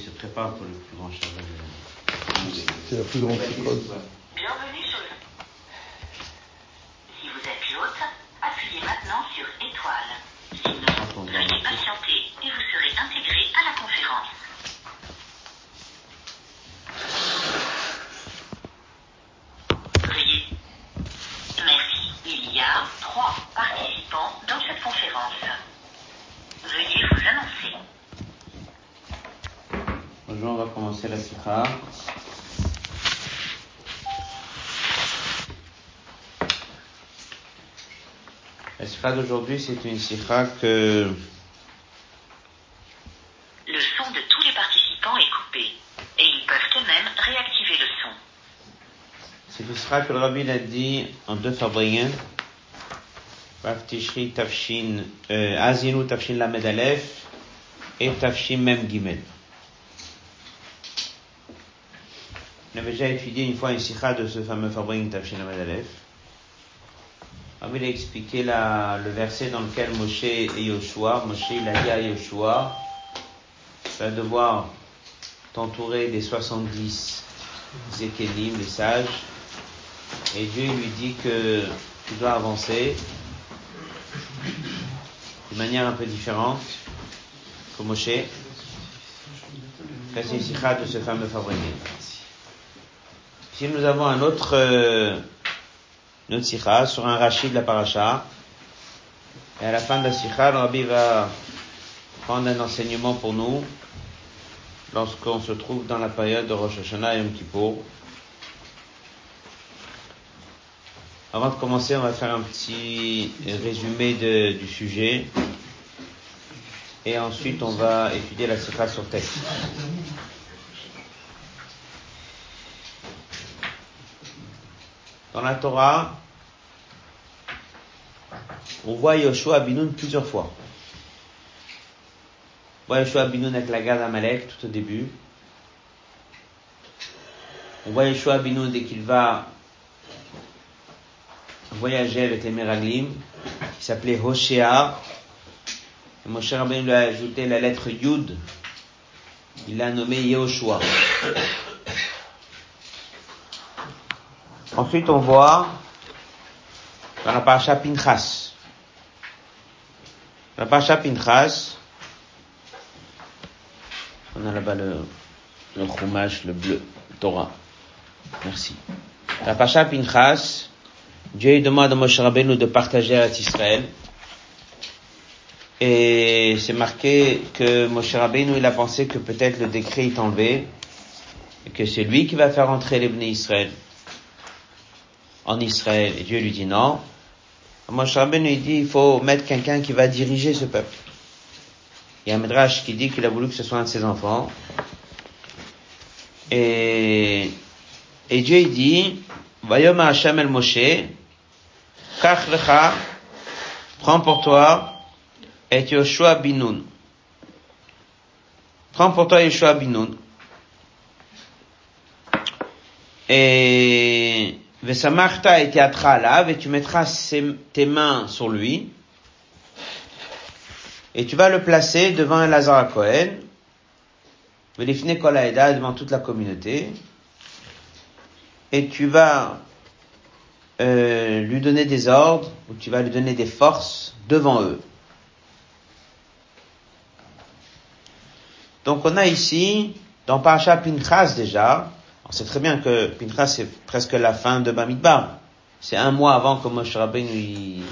il se prépare pour le plus grand Shabbat. C'est la plus grande psychose. Bienvenue sur le... Si vous êtes l'hôte, appuyez maintenant sur étoile. Sinon, veuillez patienter et vous serez intégré à la conférence. Veuillez. Merci. Il y a trois participants dans cette conférence. Veuillez vous annoncer. Bonjour, on va commencer la sikha. La sikha d'aujourd'hui, c'est une sikha que Le son de tous les participants est coupé et ils peuvent eux-mêmes réactiver le son. C'est le sera que le rabbi l'a dit en deux fabriens. Rav Tishri Tafshin, euh, Azinu Tafshin Lamed Aleph et Tafshin Mem Gimel. On avait étudié une fois une sikha de ce fameux fabrien Tafshin Lamed Aleph. Il a expliqué le verset dans lequel Moshe et Yoshua, Moshe il a dit à Yoshua, tu vas devoir t'entourer des 70 Zékélim, les sages, et Dieu lui dit que tu dois avancer de manière un peu différente que Moshe. C'est une sikha de ce fameux. Ici, nous avons un autre, euh, une autre sikha sur un rachid de la paracha. Et à la fin de la sikha, le rabbi va prendre un enseignement pour nous lorsqu'on se trouve dans la période de Rosh Hashanah et Yom Kippour. Avant de commencer, on va faire un petit résumé du sujet. Et ensuite, on va étudier la sikha sur texte. Dans la Torah, on voit Yoshua Binoun plusieurs fois. On voit Yoshua Binoun avec la garde d'Amalek tout au début. On voit Yoshua Binoun dès qu'il va voyager avec les Meraglim, qui s'appelait Hoshea. Et Moshe Rabbeinu lui a ajouté la lettre Yud. Il l'a nommé Yehoshua. Ensuite, on voit dans la paracha Pinchas. La paracha Pinchas, on a là-bas le, le le bleu, Torah. Merci. La paracha Pinchas, Dieu demande à Moshe Rabbeinu de partager avec Israël. Et c'est marqué que Moshe Rabbeinu, il a pensé que peut-être le décret est enlevé et que c'est lui qui va faire entrer les Bnei Israël en Israël. Et Dieu lui dit non. Moshe Rabbeinu, dit, il faut mettre quelqu'un qui va diriger ce peuple. Il y a un Midrash qui dit qu'il a voulu que ce soit un de ses enfants. Et, et Dieu, il dit, Vayom Hashem el Moshe, Kach lecha, prends pour toi, et Yoshua Binoun. Prends pour toi Yoshua Binoun. Et Vesamarta et alav, et tu mettras tes mains sur lui, et tu vas le placer devant Elazar à Cohen, Velifne Kol Haeda, devant toute la communauté, et tu vas euh, lui donner des ordres, ou tu vas lui donner des forces devant eux. Donc on a ici, dans Parasha Pinchas déjà, on sait très bien que Pinchas c'est presque la fin de Bamidbar. C'est un mois avant que Moshe Rabbeinu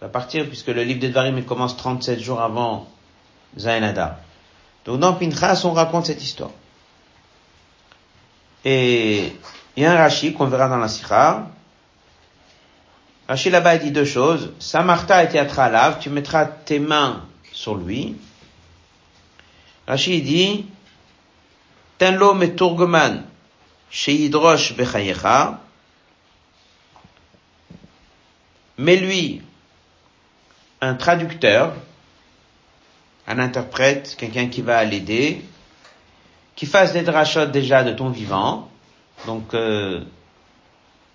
va partir, puisque le livre de Dvarim il commence 37 jours avant Zainada. Donc dans Pinchas on raconte cette histoire. Et il y a un Rashi qu'on verra dans la Sikha. Rashi là-bas dit deux choses. Samarta et Teatralav, tu mettras tes mains sur lui. Rashi dit, Tenlo meturgoman sheidrosh bechayecha. Mets-lui un traducteur, un interprète, quelqu'un qui va l'aider, qui fasse des drachot déjà de ton vivant. Donc, euh,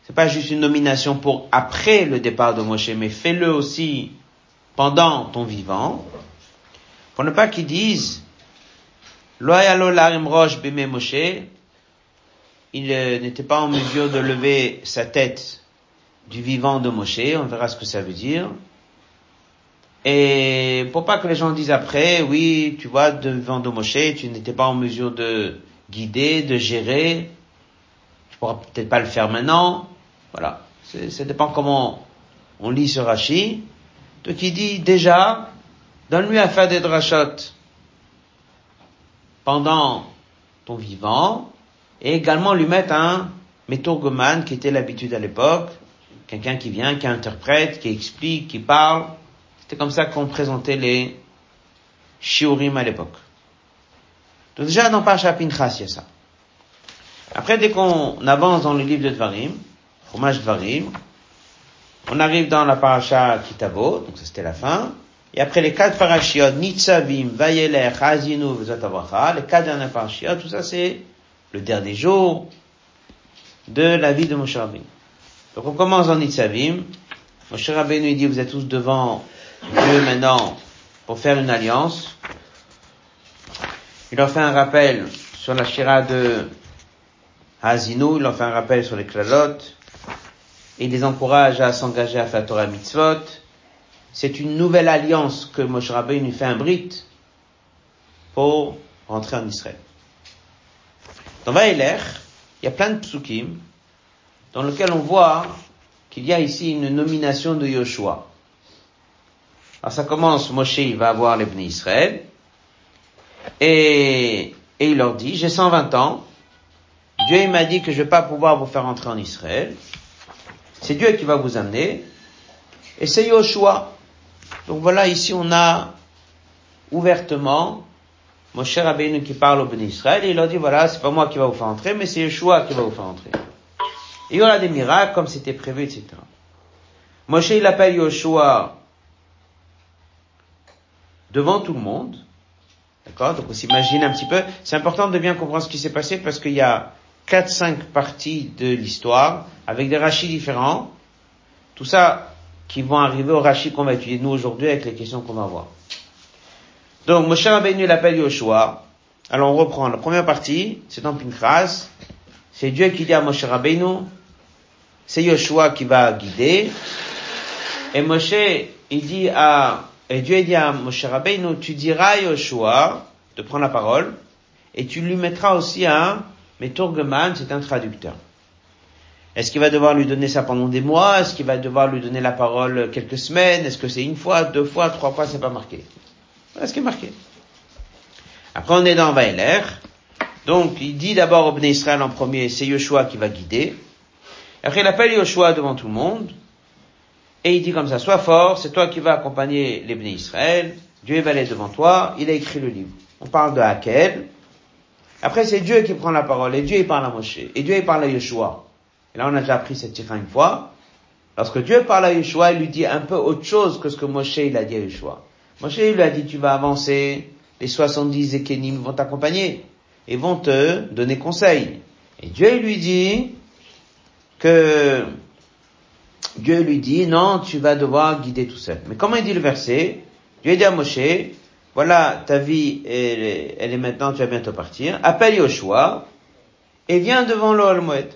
c'est pas juste une nomination pour après le départ de Moshe, mais fais-le aussi pendant ton vivant. Pour ne pas qu'ils disent, Roche Moshe, il euh, n'était pas en mesure de lever sa tête du vivant de Moshe, on verra ce que ça veut dire. Et pour pas que les gens disent après, oui, tu vois, de vivant de Moshe, tu n'étais pas en mesure de guider, de gérer, tu pourras peut-être pas le faire maintenant. Voilà. Ça dépend comment on lit ce Rashi. Donc il dit déjà, donne-lui à faire des drachot pendant ton vivant, et également lui mettre un métourgoman qui était l'habitude à l'époque, quelqu'un qui vient, qui interprète, qui explique, qui parle. C'était comme ça qu'on présentait les shiurim à l'époque. Donc déjà dans Pacha Pinchas, il y a ça. Après, dès qu'on avance dans le livre de Dvarim, Chumash Dvarim, on arrive dans la paracha Kitabo, donc c'était la fin, et après les quatre parashiot, Nitzavim, Vayeler, Hazinu, Vezatavacha, les quatre dernières parashiot, tout ça c'est le dernier jour de la vie de Moshe Rabbeinu. Donc on commence en Nitzavim. Moshe Rabbeinu dit, vous êtes tous devant Dieu maintenant pour faire une alliance. Il leur fait un rappel sur la shira de Hazinu, il leur fait un rappel sur les klalotes, et il les encourage à s'engager à faire Torah Mitzvot. C'est une nouvelle alliance que Moshe Rabbeinu fait un brit pour rentrer en Israël. Dans Vaïler, il y a plein de psukim dans lesquels on voit qu'il y a ici une nomination de Yoshua. Alors ça commence, Moshe il va avoir les bénis Israël, et, et il leur dit, j'ai 120 ans, Dieu m'a dit que je vais pas pouvoir vous faire entrer en Israël, c'est Dieu qui va vous amener, et c'est Yoshua. Donc voilà, ici on a ouvertement Moshe Rabbeinu qui parle au Béni Israël, et il leur dit, voilà, c'est pas moi qui va vous faire entrer, mais c'est Yeshua qui va vous faire entrer. Et il y aura des miracles comme c'était prévu, etc. Moshe, il appelle Yoshua devant tout le monde. D'accord? Donc on s'imagine un petit peu. C'est important de bien comprendre ce qui s'est passé parce qu'il y a quatre, cinq parties de l'histoire avec des rachis différents. Tout ça qui vont arriver au rachis qu'on va étudier nous aujourd'hui avec les questions qu'on va voir. Donc, Moshe Rabbeinu l'appelle Yoshua. Alors, on reprend. La première partie, c'est dans Pinchas. C'est Dieu qui dit à Moshe Rabbeinu, c'est Yoshua qui va guider. Et Moshe, il dit à, et Dieu dit à Moshe Rabbeinu, tu diras à Yoshua de prendre la parole, et tu lui mettras aussi un Meturgeman, c'est un traducteur. Est-ce qu'il va devoir lui donner ça pendant des mois? Est-ce qu'il va devoir lui donner la parole quelques semaines? Est-ce que c'est une fois, deux fois, trois fois? C'est pas marqué. Voilà ce qui est marqué. Après, on est dans Vaïler. Donc, il dit d'abord au Bnei Israël en premier, c'est Yoshua qui va guider. Après, il appelle Yoshua devant tout le monde. Et il dit comme ça, sois fort, c'est toi qui vas accompagner les Bnei Israël. Dieu va aller devant toi. Il a écrit le livre. On parle de Hakel. Après, c'est Dieu qui prend la parole. Et Dieu, il parle à Moshe. Et Dieu, il parle à Yoshua. Et là, on a déjà appris cette tira une fois. Lorsque Dieu parle à Yeshua, il lui dit un peu autre chose que ce que Moshe il a dit à Yeshua. Moshe lui a dit tu vas avancer, les 70 Ekenim vont t'accompagner et vont te donner conseil. Et Dieu lui dit que Dieu lui dit non, tu vas devoir guider tout seul. Mais comment il dit le verset? Dieu dit à Moshe, voilà ta vie, elle est, maintenant, tu vas bientôt partir. Appelle Yoshua et viens devant l'Olmoed.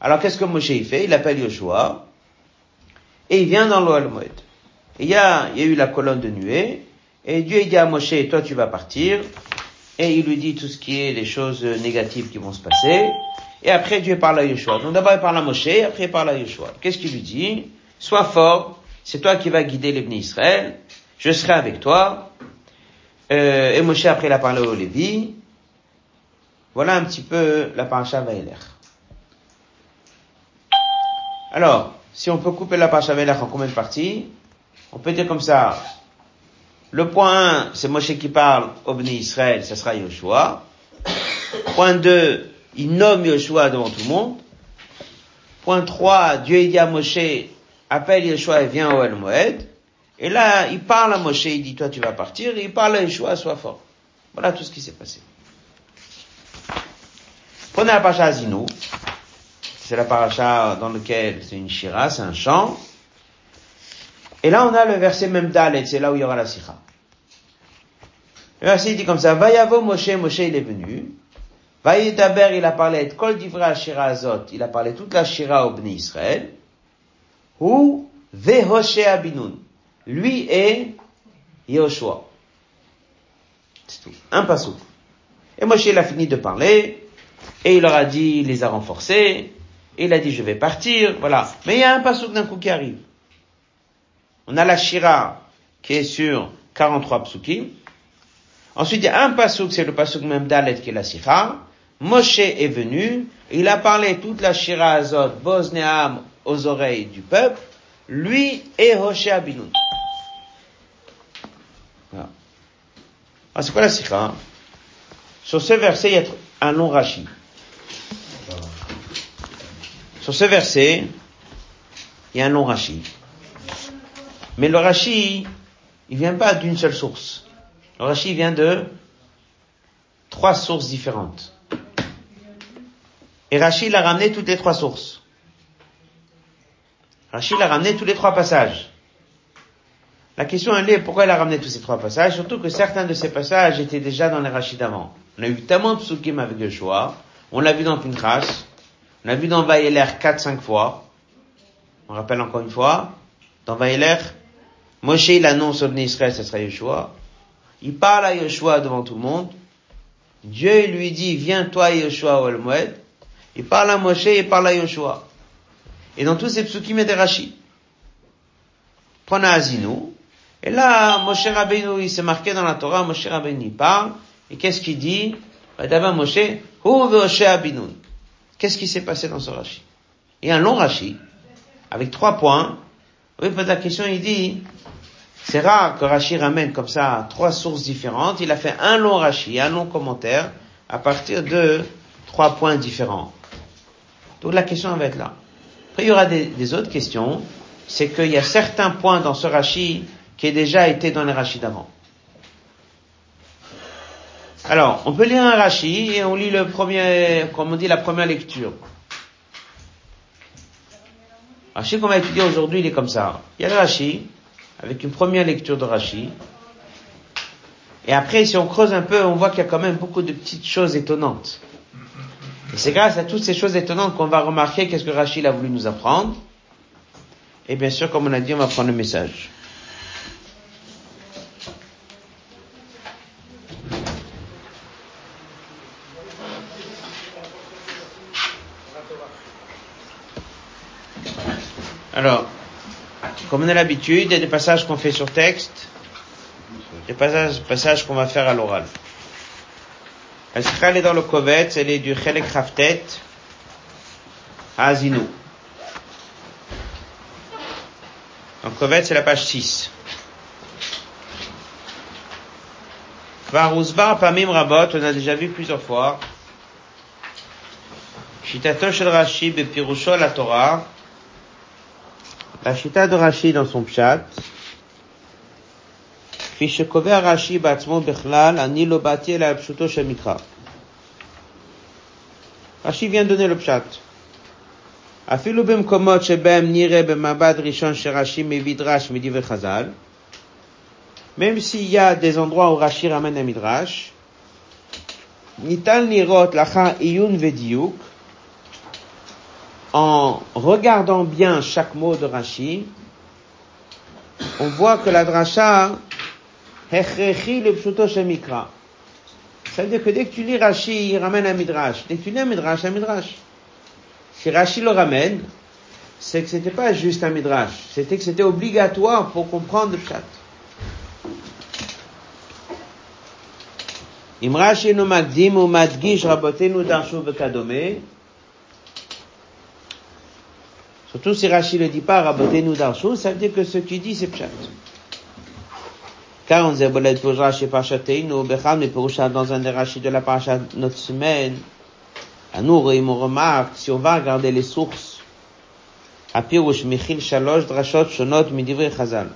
Alors qu'est-ce que Moshe fait? Il appelle Yoshua et il vient dans l'Olmoed. Il y a, il y a eu la colonne de nuée, et Dieu dit à Moshe, toi tu vas partir, et il lui dit tout ce qui est les choses négatives qui vont se passer, et après Dieu parle à Yeshua. Donc d'abord il parle à Moshe, après il parle à Yeshua. Qu'est-ce qu'il lui dit? Sois fort, c'est toi qui vas guider les Israël, je serai avec toi. Euh, et Moshe après il a parlé au Lévi. Voilà un petit peu la paracha Vaïler. Alors, si on peut couper la paracha Vaïler en combien de parties? On peut dire comme ça, le point 1, c'est Moshe qui parle au Bnei Israël, ce sera Yoshua. Point 2, il nomme Yoshua devant tout le monde. Point 3, Dieu dit à Moshe, appelle Yoshua et viens au El Moed. Et là, il parle à Moshe, il dit, toi tu vas partir, et il parle à Yoshua, sois fort. Voilà tout ce qui s'est passé. Prenez la paracha Azinu. C'est la paracha dans laquelle c'est une shira, c'est un chant. Et là, on a le verset même Dalet, c'est là où il y aura la sikha. Le verset dit comme ça, Vayavo Moshe, Moshe il est venu. Vayedaber, il a parlé de Kol Divra Ashira Azot, il a parlé toute la Shira au Bni Israël. Ou Vehoshe Abinun. Lui est Yehoshua. C'est tout. Un passou. Et Moshe il a fini de parler, et il leur a dit, il les a renforcés, et il a dit je vais partir, voilà. Mais il y a un passou d'un coup qui arrive. On a la Shira qui est sur 43 psukim. Ensuite, il y a un pasouk, c'est le pasouk même d'Alet qui est la Sikha. Moshe est venu, il a parlé toute la Shira Azot, Bosnéam, aux oreilles du peuple, lui et Hoshe Abinoun. Voilà. Ah, c'est quoi la Sikha Sur ce verset, il y a un long Rashi. Sur ce verset, il y a un long Rashi. Mais le Rashi, il vient pas d'une seule source. Le Rashi vient de trois sources différentes. Et Rashi l'a ramené toutes les trois sources. Rashi l'a ramené tous les trois passages. La question elle est pourquoi il a ramené tous ces trois passages, surtout que certains de ces passages étaient déjà dans les Rashi d'avant. On a eu tellement de psukim avec Yeshua, on l'a vu dans Pinchas, on l'a vu dans Vaïler quatre, cinq fois. On rappelle encore une fois, dans Vaïler, Moshe il annonce au Israël, ce sera Yeshua. Il parle à Yeshua devant tout le monde. Dieu lui dit, viens toi Yeshua au Moed. Il parle à Moshe, il parle à Yeshua. Et dans tous ces psukim, a des rachis. Prenez Azinu. Et là, Moshe Rabbeinu, il s'est marqué dans la Torah, Moshe Rabbeinu, parle. Et qu'est-ce qu'il dit? D'abord Moshe, Qu'est-ce qui s'est passé dans ce rachi? Il y a un long rachi, avec trois points. Oui, la question, il dit, c'est rare que Rashi ramène comme ça trois sources différentes. Il a fait un long Rashi, un long commentaire, à partir de trois points différents. Donc la question va être là. Après, il y aura des, autres questions. C'est qu'il y a certains points dans ce Rashi qui a déjà été dans les Rashi d'avant. Alors, on peut lire un Rashi et on lit le premier, comme on dit, la première lecture. Rashi qu'on va étudier aujourd'hui, il est comme ça. Il y a le Rashi, avec une première lecture de Rashi. Et après, si on creuse un peu, on voit qu'il y a quand même beaucoup de petites choses étonnantes. Et c'est grâce à toutes ces choses étonnantes qu'on va remarquer qu'est-ce que Rachid a voulu nous apprendre. Et bien sûr, comme on a dit, on va prendre le message. Alors, comme on a l'habitude, il y a des passages qu'on fait sur texte, des passages, qu'on va faire à l'oral. La sikha, elle est dans le Kovetz, elle est du Chelek Raftet à Azinu. En Kovetz, c'est la page 6. Kvar Pamim Rabot, on a déjà vu plusieurs fois. Shitato Shel Rashi Bepirusho la Torah. La Shita de Rashi dans son pshat. כפי שקובע רש"י בעצמו בכלל, אני לא באתי אלא על פשוטו של מקרא. רש"י vient donner le pshat. אפילו במקומות שבהם נראה במבט ראשון שרש"י מביא דרש מדברי חז"ל, même s'il y a des endroits où Rashi ramène un midrash, ניתן לראות לאחר עיון ודיוק, en regardant bien chaque mot de Rashi, on voit que la dracha Hechrechi le pshuto shemikra. Ça veut dire que dès que tu lis Rashi, il ramène un midrash. Dès que tu lis un midrash, un midrash. Si Rashi le ramène, c'est que c'était pas juste un midrash. C'était que c'était obligatoire pour comprendre le pshat. Imrashi no magdim ou darshu. Surtout si Rachid ne dit pas rabotez-nous ça veut dire que ce qu'il dit c'est pshat. Car on disait bolet pour Rachid parchateinu, becham et purusha dans un des Rachid de la parachat notre semaine. À nous, et on remarque, si on va regarder les sources, à pirush michil shalosh drashot shonot midivri chazal.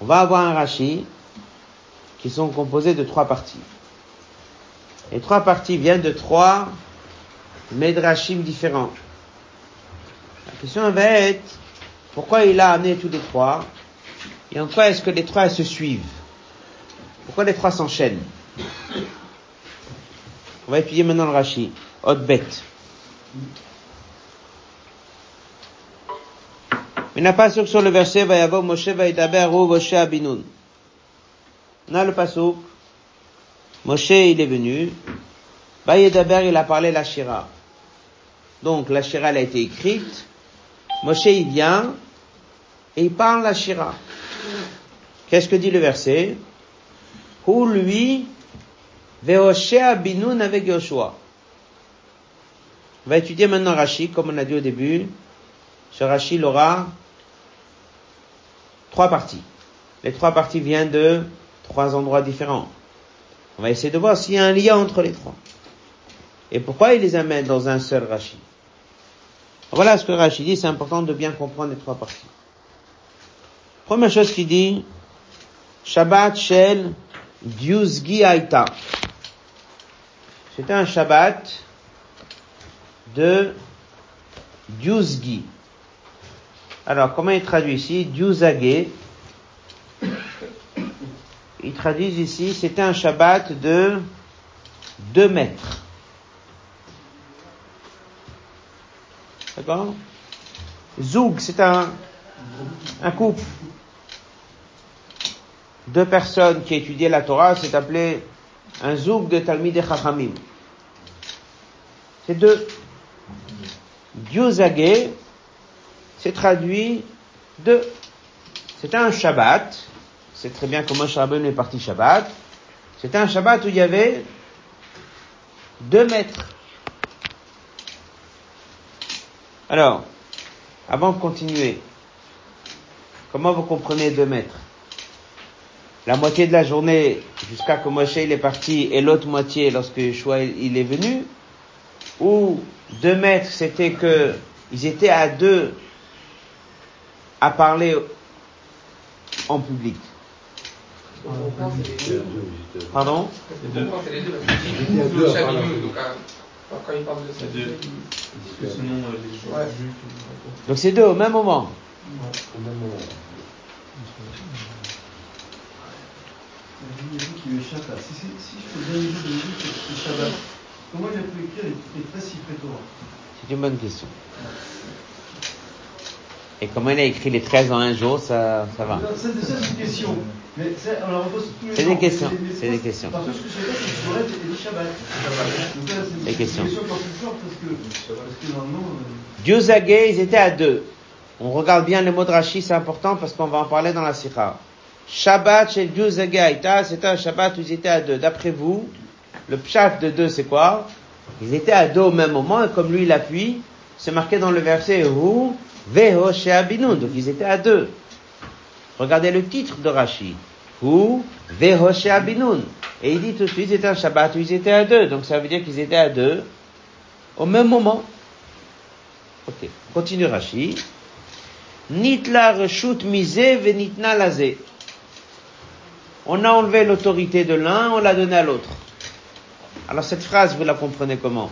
On va avoir un Rachid qui sont composés de trois parties. Les trois parties viennent de trois Medrashim différents. La question va être, pourquoi il a amené tous les trois et en quoi est-ce que les trois se suivent? Pourquoi les trois s'enchaînent? On va étudier maintenant le Rashi. Hot bête. Mais n'a pas sur le verset Vayavo Moshe Vaïdaber ou Moshe Abinoun. On a le pasuk. Moshe il est venu. Vaïdaber il a parlé la Shira. Donc la Shira elle a été écrite. Moshe il vient et il parle la Shira. Qu'est-ce que dit le verset? Ou lui, Veoshea avec Yoshua. On va étudier maintenant Rashi, comme on a dit au début. Ce Rashi aura trois parties. Les trois parties viennent de trois endroits différents. On va essayer de voir s'il y a un lien entre les trois. Et pourquoi il les amène dans un seul Rashi? Voilà ce que Rashi dit, c'est important de bien comprendre les trois parties. Première chose qu'il dit, Shabbat Shel Diuzgi Aita. C'était un Shabbat de Diuzgi. Alors, comment il traduit ici? Diuzage. Ils traduisent ici, c'était un Shabbat de 2 mètres. D'accord? Zoug, c'est un, un couple deux personnes qui étudiaient la Torah, c'est appelé un zouk de Talmid et Chachamim. C'est deux. Diozagé, c'est traduit de, c'était un Shabbat, c'est très bien comment Shabbat est parti Shabbat, c'était un Shabbat où il y avait deux mètres. Alors, avant de continuer, comment vous comprenez deux mètres? La moitié de la journée jusqu'à que Moshe il est parti et l'autre moitié lorsque Yeshua il est venu, ou deux mètres c'était que ils étaient à deux à parler en public? Pardon? Donc c'est deux au même moment. Au même moment. qui lui échappe là. Si, si, si je fais bien les jours de le Shabbat, comment il a pu écrire les 13 Torah C'est une bonne question. Et comment il a écrit les 13 en un jour, ça, ça va C'est ça, c'est une question. Mais on la repose tous les C'est des questions. C'est des questions. Parce que ce que je sais c'est que le et le Shabbat. Donc des questions. Une question encore plus forte parce que, parce que normalement. Euh... Dieu Zagé, ils étaient à deux. On regarde bien les mots de Rashi, c'est important parce qu'on va en parler dans la Sikha. Shabbat chez Dieu Zagaïta, c'était un Shabbat où ils étaient à deux. D'après vous, le pshat de deux, c'est quoi? Ils étaient à deux au même moment, et comme lui il appuie, c'est marqué dans le verset Hu Veho Abinun. Donc ils étaient à deux. Regardez le titre de Rashi. Hu Veho Abinun. Et il dit tout de suite, c'était un Shabbat où ils étaient à deux. Donc ça veut dire qu'ils étaient à deux au même moment. Ok, continue Rashi. Nitla reshut mise venitna laze on a enlevé l'autorité de l'un, on l'a donnée à l'autre. Alors cette phrase, vous la comprenez comment?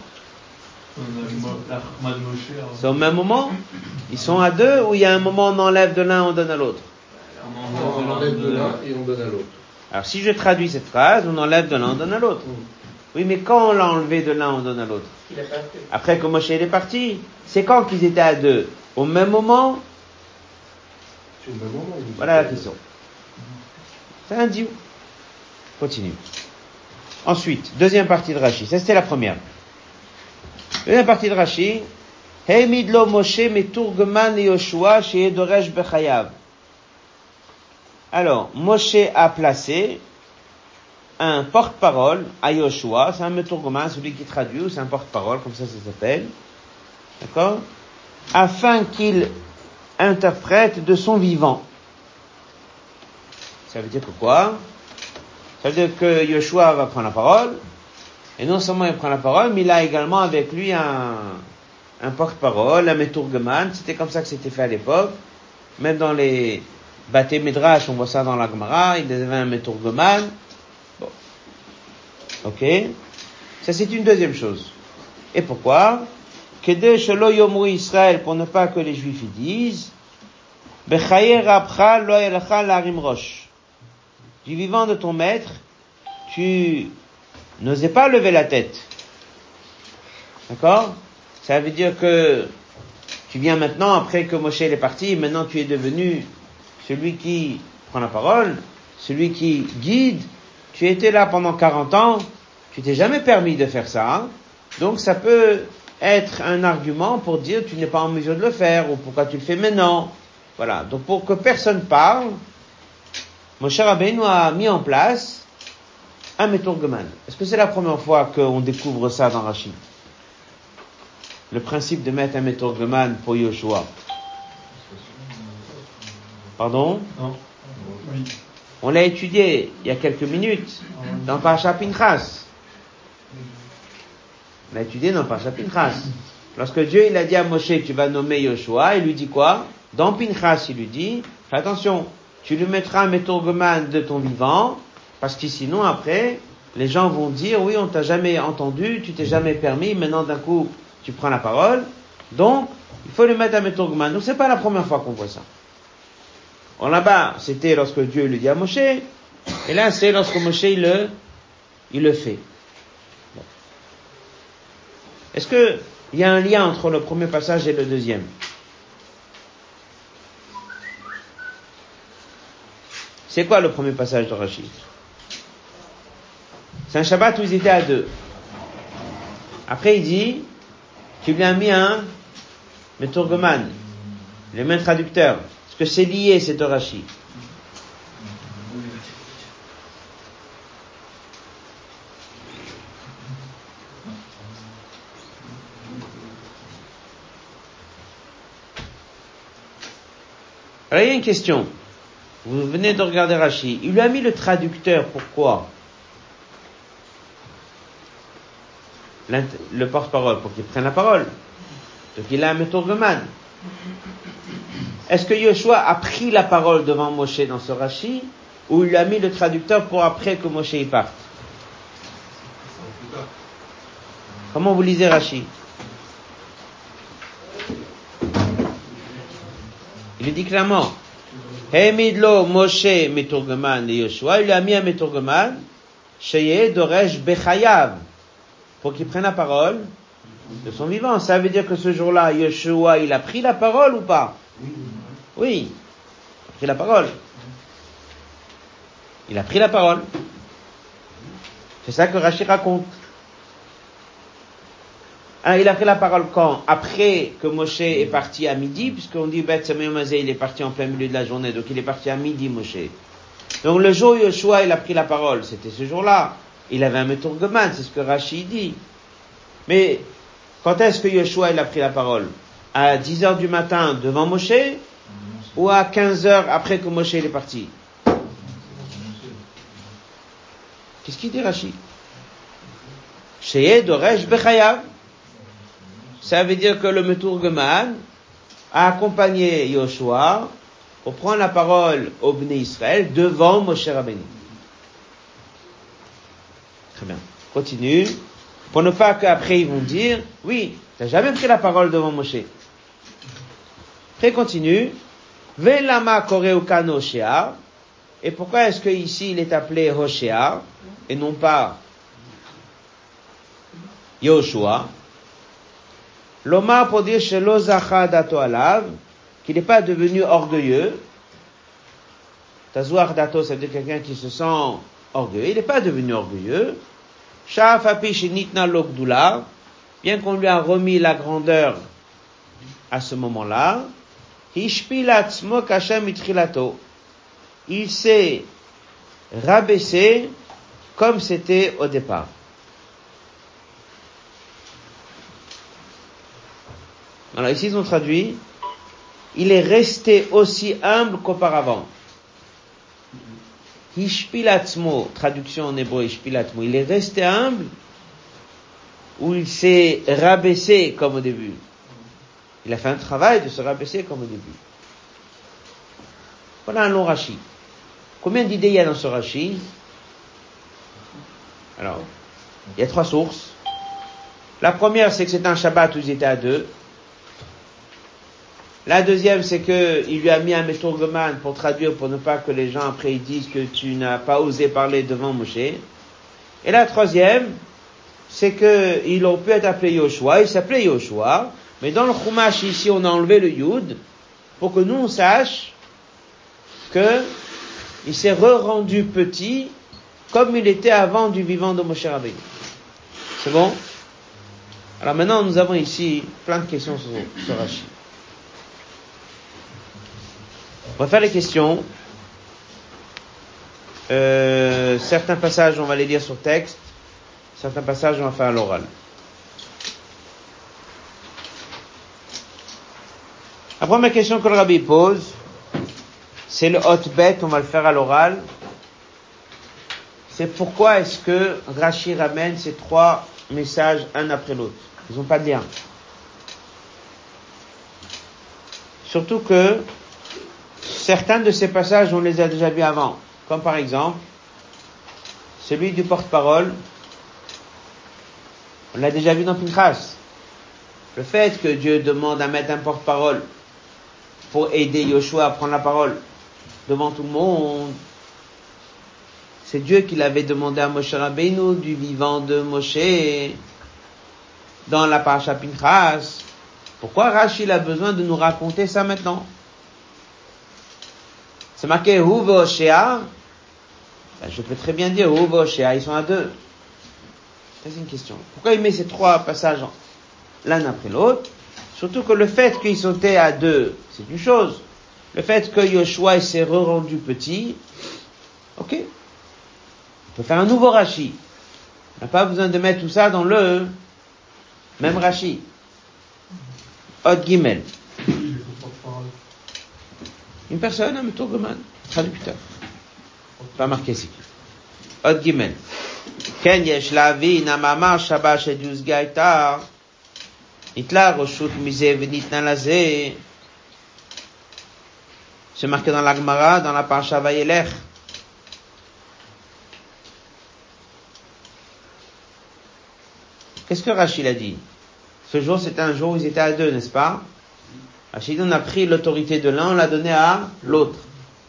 C'est au même moment? Ils sont à deux ou il y a un moment on enlève de l'un, on donne à l'autre? On enlève de l'un et on donne à l'autre. Alors si je traduis cette phrase, on enlève de l'un, on donne à l'autre. Oui, mais quand on l'a enlevé de l'un, on donne à l'autre Après que Moshe est parti, c'est quand qu'ils étaient à deux Au même moment au même moment. Voilà la question. C'est un dieu. Continue. Ensuite, deuxième partie de Rashi. Ça, c'était la première. Deuxième partie de Rashi. Heimidlo Moshe meturgman Yoshua chez Doresh Bechayav. Alors, Moshe a placé un porte-parole à Yoshua, c'est un meturgman, celui qui traduit, c'est un porte-parole, comme ça ça s'appelle. D'accord? Afin qu'il interprète de son vivant. Ça veut dire que quoi? Ça veut dire que Yeshua va prendre la parole, et non seulement il prend la parole, mais il a également avec lui un, un porte-parole, un meturgeman, c'était comme ça que c'était fait à l'époque, même dans les bâtés Midrash, on voit ça dans la Gemara, il avait un meturgeman. Bon. Ok Ça c'est une deuxième chose. Et pourquoi? Israël, pour ne pas que les Juifs y disent, du vivant de ton maître, tu n'osais pas lever la tête. D'accord? Ça veut dire que tu viens maintenant, après que Moshe est parti, maintenant tu es devenu celui qui prend la parole, celui qui guide. Tu étais là pendant 40 ans, tu t'es jamais permis de faire ça. Hein. Donc ça peut être un argument pour dire tu n'es pas en mesure de le faire ou pourquoi tu le fais maintenant. Voilà. Donc pour que personne parle, Moshe Rabbeinu a mis en place un Meturgeman. Est-ce que c'est la première fois qu'on découvre ça dans Rachid? Le principe de mettre un méthorgoman pour Yoshua Pardon Non. On l'a étudié il y a quelques minutes dans Parashat Pinchas. On l'a étudié dans Parashat Pinchas. Lorsque Dieu il a dit à Moshe tu vas nommer Yoshua, il lui dit quoi? Dans Pinchas il lui dit fais attention, tu lui mettras un méthorgoman de ton vivant parce que sinon après les gens vont dire oui on t'a jamais entendu, tu t'es jamais permis, maintenant d'un coup tu prends la parole, donc il faut le mettre à Metorgman. Donc c'est pas la première fois qu'on voit ça. Là-bas, c'était lorsque Dieu le dit à Moshe, et là c'est lorsque Moshe le, fait. Est-ce que il y a un lien entre le premier passage et le deuxième? C'est quoi le premier passage de Rachid? C'est un Shabbat où ils étaient à deux. Après il dit, tu lui as mis un Meturgoman, le main traducteur. Que c'est lié, c'est Rashi. Alors il y a une question. Vous venez de regarder Rashi. Il lui a mis le traducteur, pourquoi? Le porte-parole pour qu'il prenne la parole. Donc il a un métourgoman. Est-ce que Yoshua a pris la parole devant Moshe dans ce Rashi ou il a mis le traducteur pour après que Moshe y parte Comment vous lisez Rashi Il dit clairement Hemidlo Moshe Meturgeman et Yoshua, il a mis un Meturgeman, Sheye Doresh Bechayav pour qu'il prenne la parole de son vivant. Ça veut dire que ce jour-là, Yeshua, il a pris la parole ou pas? Oui, il a pris la parole. Il a pris la parole. C'est ça que Rachid raconte. Ah, il a pris la parole quand? Après que Moshe est parti à midi, puisqu'on dit Beth il est parti en plein milieu de la journée, donc il est parti à midi, Moshe. Donc le jour où Yeshua il a pris la parole, c'était ce jour-là. Il avait un métourgoman, c'est ce que Rachid dit. Mais quand est-ce que Yeshua a pris la parole? À 10 heures du matin devant Moshe? Ou à 15 heures après que Moshe est parti Qu'est-ce qu'il dit Rachid. Ça veut dire que le Meturgeman a accompagné Yoshua pour prendre la parole au Bnei Israël devant Moshe Rabbeinu. Très bien. Continue. Pour ne pas qu'après ils vont dire, oui, t'as jamais pris la parole devant Moshe. Après continue. Velama koreukan Hoshea. Et pourquoi est-ce que ici il est appelé Hoshea et non pas Yoshua? L'Oma pour dire chez dato alav, qu'il n'est pas devenu orgueilleux. Tazuar dato, ça veut dire quelqu'un qui se sent orgueilleux. Il n'est pas devenu orgueilleux bien qu'on lui a remis la grandeur à ce moment-là, il s'est rabaissé comme c'était au départ. Alors ici ils ont traduit, il est resté aussi humble qu'auparavant. Hishpilatzmo, traduction en hébreu, Hishpilatzmo, il est resté humble ou il s'est rabaissé comme au début? Il a fait un travail de se rabaisser comme au début. Voilà un long rachis. Combien d'idées il y a dans ce rachis Alors, il y a trois sources. La première, c'est que c'est un Shabbat où ils étaient à deux. La deuxième, c'est que il lui a mis un métourgoman pour traduire, pour ne pas que les gens après ils disent que tu n'as pas osé parler devant Moshe. Et la troisième, c'est que il aurait pu être appelé Yoshua, il s'appelait Yoshua, mais dans le Chumash ici on a enlevé le Yud pour que nous on sache que il s'est re-rendu petit comme il était avant du vivant de Moshe Rabbeinu. C'est bon? Alors maintenant nous avons ici plein de questions sur, sur Rachid. On va faire les questions. Euh, certains passages, on va les lire sur texte. Certains passages, on va faire à l'oral. La première question que le rabbi pose, c'est le hot bet, on va le faire à l'oral. C'est pourquoi est-ce que Rachid ramène ces trois messages un après l'autre? Ils n'ont pas de lien. Surtout que certains de ces passages, on les a déjà vus avant. Comme par exemple, celui du porte-parole, on l'a déjà vu dans Pinchas. Le fait que Dieu demande à mettre un porte-parole pour aider Yoshua à prendre la parole devant tout le monde, c'est Dieu qui l'avait demandé à Moshe Rabbeinu du vivant de Moshe dans la parasha Pinchas. Pourquoi Rachid a besoin de nous raconter ça maintenant? C'est marqué Huve Oshea. Ben, je peux très bien dire Huve Oshea, ils sont à deux. C'est une question. Pourquoi il met ces trois passages l'un après l'autre? Surtout que le fait qu'ils sautaient à deux, c'est une chose. Le fait que Yoshua s'est re-rendu petit, ok. On peut faire un nouveau Rashi. On n'a pas besoin de mettre tout ça dans le même Rashi. Hot Gimel. Une personne, un Meturgoman, traducteur. Pas marqué ici. Hot Gimel. Ken yesh lavin amamar shabash et yuzgaitar. Nitla Roshut Mizé Venitna Lazé. C'est marqué dans l'Agmara, dans la Parsha Vayelech. Qu'est-ce que Rachid a dit? Ce jour, c'était un jour où ils étaient à deux, n'est-ce pas? Rachid, on a pris l'autorité de l'un, on l'a donnée à l'autre.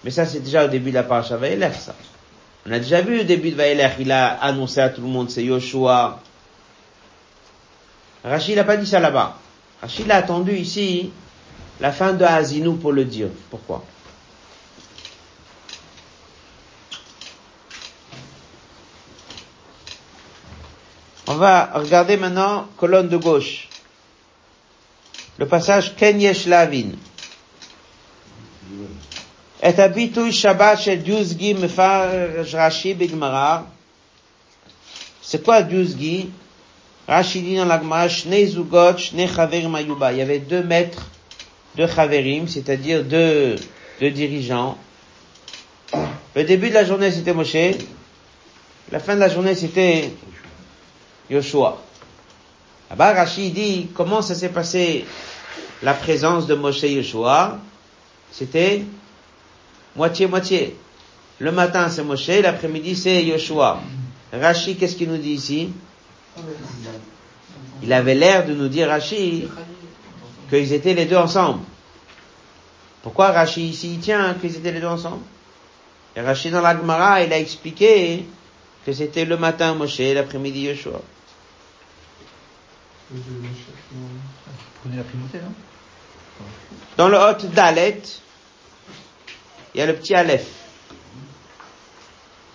Mais ça, c'est déjà au début de la Parsha Vayelech, ça. On a déjà vu au début de Vayelech, il a annoncé à tout le monde, c'est Yoshua, Rachid n'a pas dit ça là-bas. Rachid a attendu ici la fin de Hazinou pour le dire. Pourquoi? On va regarder maintenant colonne de gauche. Le passage Ken Yesh Lavin. Et habitouille Shabbat Rashi Bigmarar. C'est quoi Diuzgi? Rashi dit dans la Gemara, Shnei Zugot, Shnei Chaverim Ayuba. Il y avait deux maîtres, deux Chaverim, c'est-à-dire deux, deux dirigeants. Le début de la journée, c'était Moshe. La fin de la journée, c'était Yoshua. Là-bas, Rashi dit, comment ça s'est passé la présence de Moshe et Yoshua? C'était moitié-moitié. Le matin, c'est Moshe, l'après-midi, c'est Yoshua. Rashi, qu'est-ce qu'il nous dit ici? Il avait l'air de nous dire, Rashi, qu'ils étaient les deux ensemble. Pourquoi Rashi ici, il tient qu'ils étaient les deux ensemble? Et Rashi dans la Gemara, il a expliqué que c'était le matin Moshe, l'après-midi Yoshua. Dans le Hot Dalet, il y a le petit Aleph.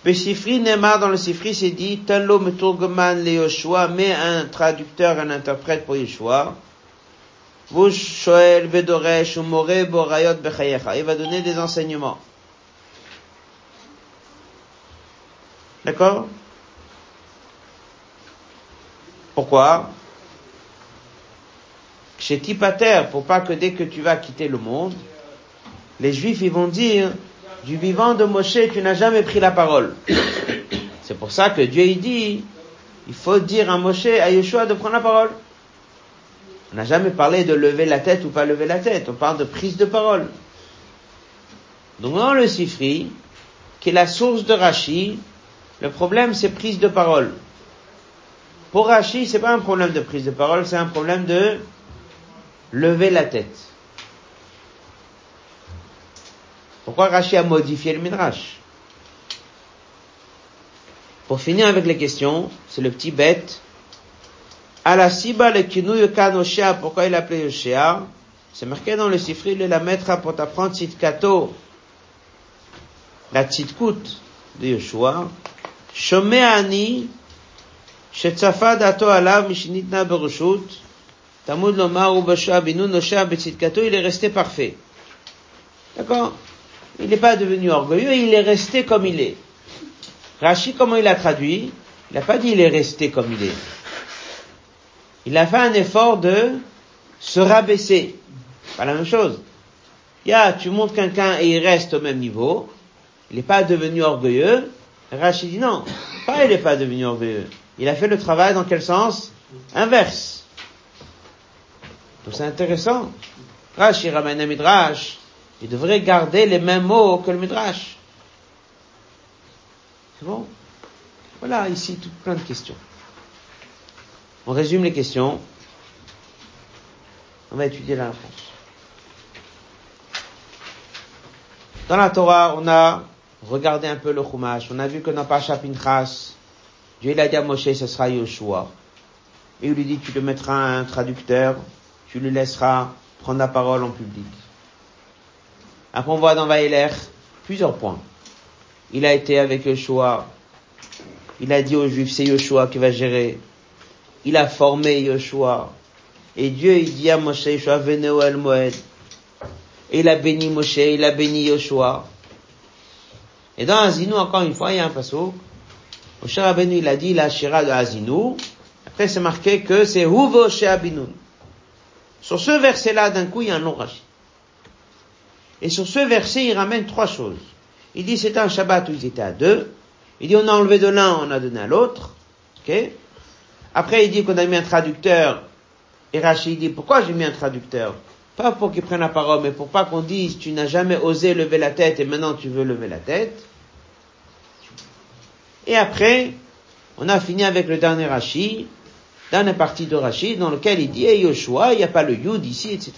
Le Sifri Neymar dans le Sifri c'est dit, Tanlo Meturgoman le Yoshua, met un traducteur, un interprète pour Bechayecha. Il va donner des enseignements. D'accord? Pourquoi? Chez Tipater, pour pas que dès que tu vas quitter le monde, les Juifs, ils vont dire, du vivant de Moshe, tu n'as jamais pris la parole. C'est pour ça que Dieu, il dit, il faut dire à Moshe, à Yeshua de prendre la parole. On n'a jamais parlé de lever la tête ou pas lever la tête. On parle de prise de parole. Donc dans le Sifri, qui est la source de Rashi, le problème c'est prise de parole. Pour Rashi, c'est pas un problème de prise de parole, c'est un problème de lever la tête. Pourquoi Rashi a modifié le Midrash? Pour finir avec les questions, c'est le petit bête. Alasiba le kinouy kanoshia, pourquoi il appelé Yoshia C'est marqué dans le Sifri, le la mettra pour t'apprendre Tzitkato, la Tzitkut de Yoshua. Shomeani, dato alav mishinitna berushut, tamud lomar ou bashua binu nosha betzitkato, il est resté parfait. D'accord? Il n'est pas devenu orgueilleux, il est resté comme il est. Rashi, comment il a traduit? Il n'a pas dit il est resté comme il est. Il a fait un effort de se rabaisser. Pas la même chose. Ya, tu montres quelqu'un et il reste au même niveau. Il n'est pas devenu orgueilleux. Rachid dit non. Pas il n'est pas devenu orgueilleux. Il a fait le travail dans quel sens? Inverse. Donc c'est intéressant. Rashi ramène un midrash. Il devrait garder les mêmes mots que le midrash. C'est bon? Voilà, ici, tout plein de questions. On résume les questions. On va étudier la réponse. Dans la Torah, on a regardé un peu le Chumash. On a vu que dans Pacha Pinchas, Dieu il dit à Moshe, ce sera Yoshua. Et il lui dit, tu le mettras un traducteur, tu lui laisseras prendre la parole en public. Après, on voit dans Vaïler plusieurs points. Il a été avec Yoshua. Il a dit aux Juifs, c'est Yoshua qui va gérer il a formé Yoshua. Et Dieu, il dit à Moshe, Yoshua, venez au El Moed. Et il a béni Moshe, il a béni Yoshua. Et dans Azinou, encore une fois, il y a un passo. Moshe Rabbeinu, il a dit la Shira de Azinou. Après, c'est marqué que c'est Huvo Abinoun. Sur ce verset-là, d'un coup, il y a un long rachid. Et sur ce verset, il ramène trois choses. Il dit c'était un Shabbat où ils étaient à deux. Il dit on a enlevé de l'un, on a donné à l'autre. ok après, il dit qu'on a mis un traducteur. Et Rachid dit, pourquoi j'ai mis un traducteur? Pas pour qu'il prenne la parole, mais pour pas qu'on dise, tu n'as jamais osé lever la tête et maintenant tu veux lever la tête. Et après, on a fini avec le dernier Rachid, dernière partie de Rachid, dans lequel il dit, hey Yoshua, il n'y a pas le Yud ici, etc.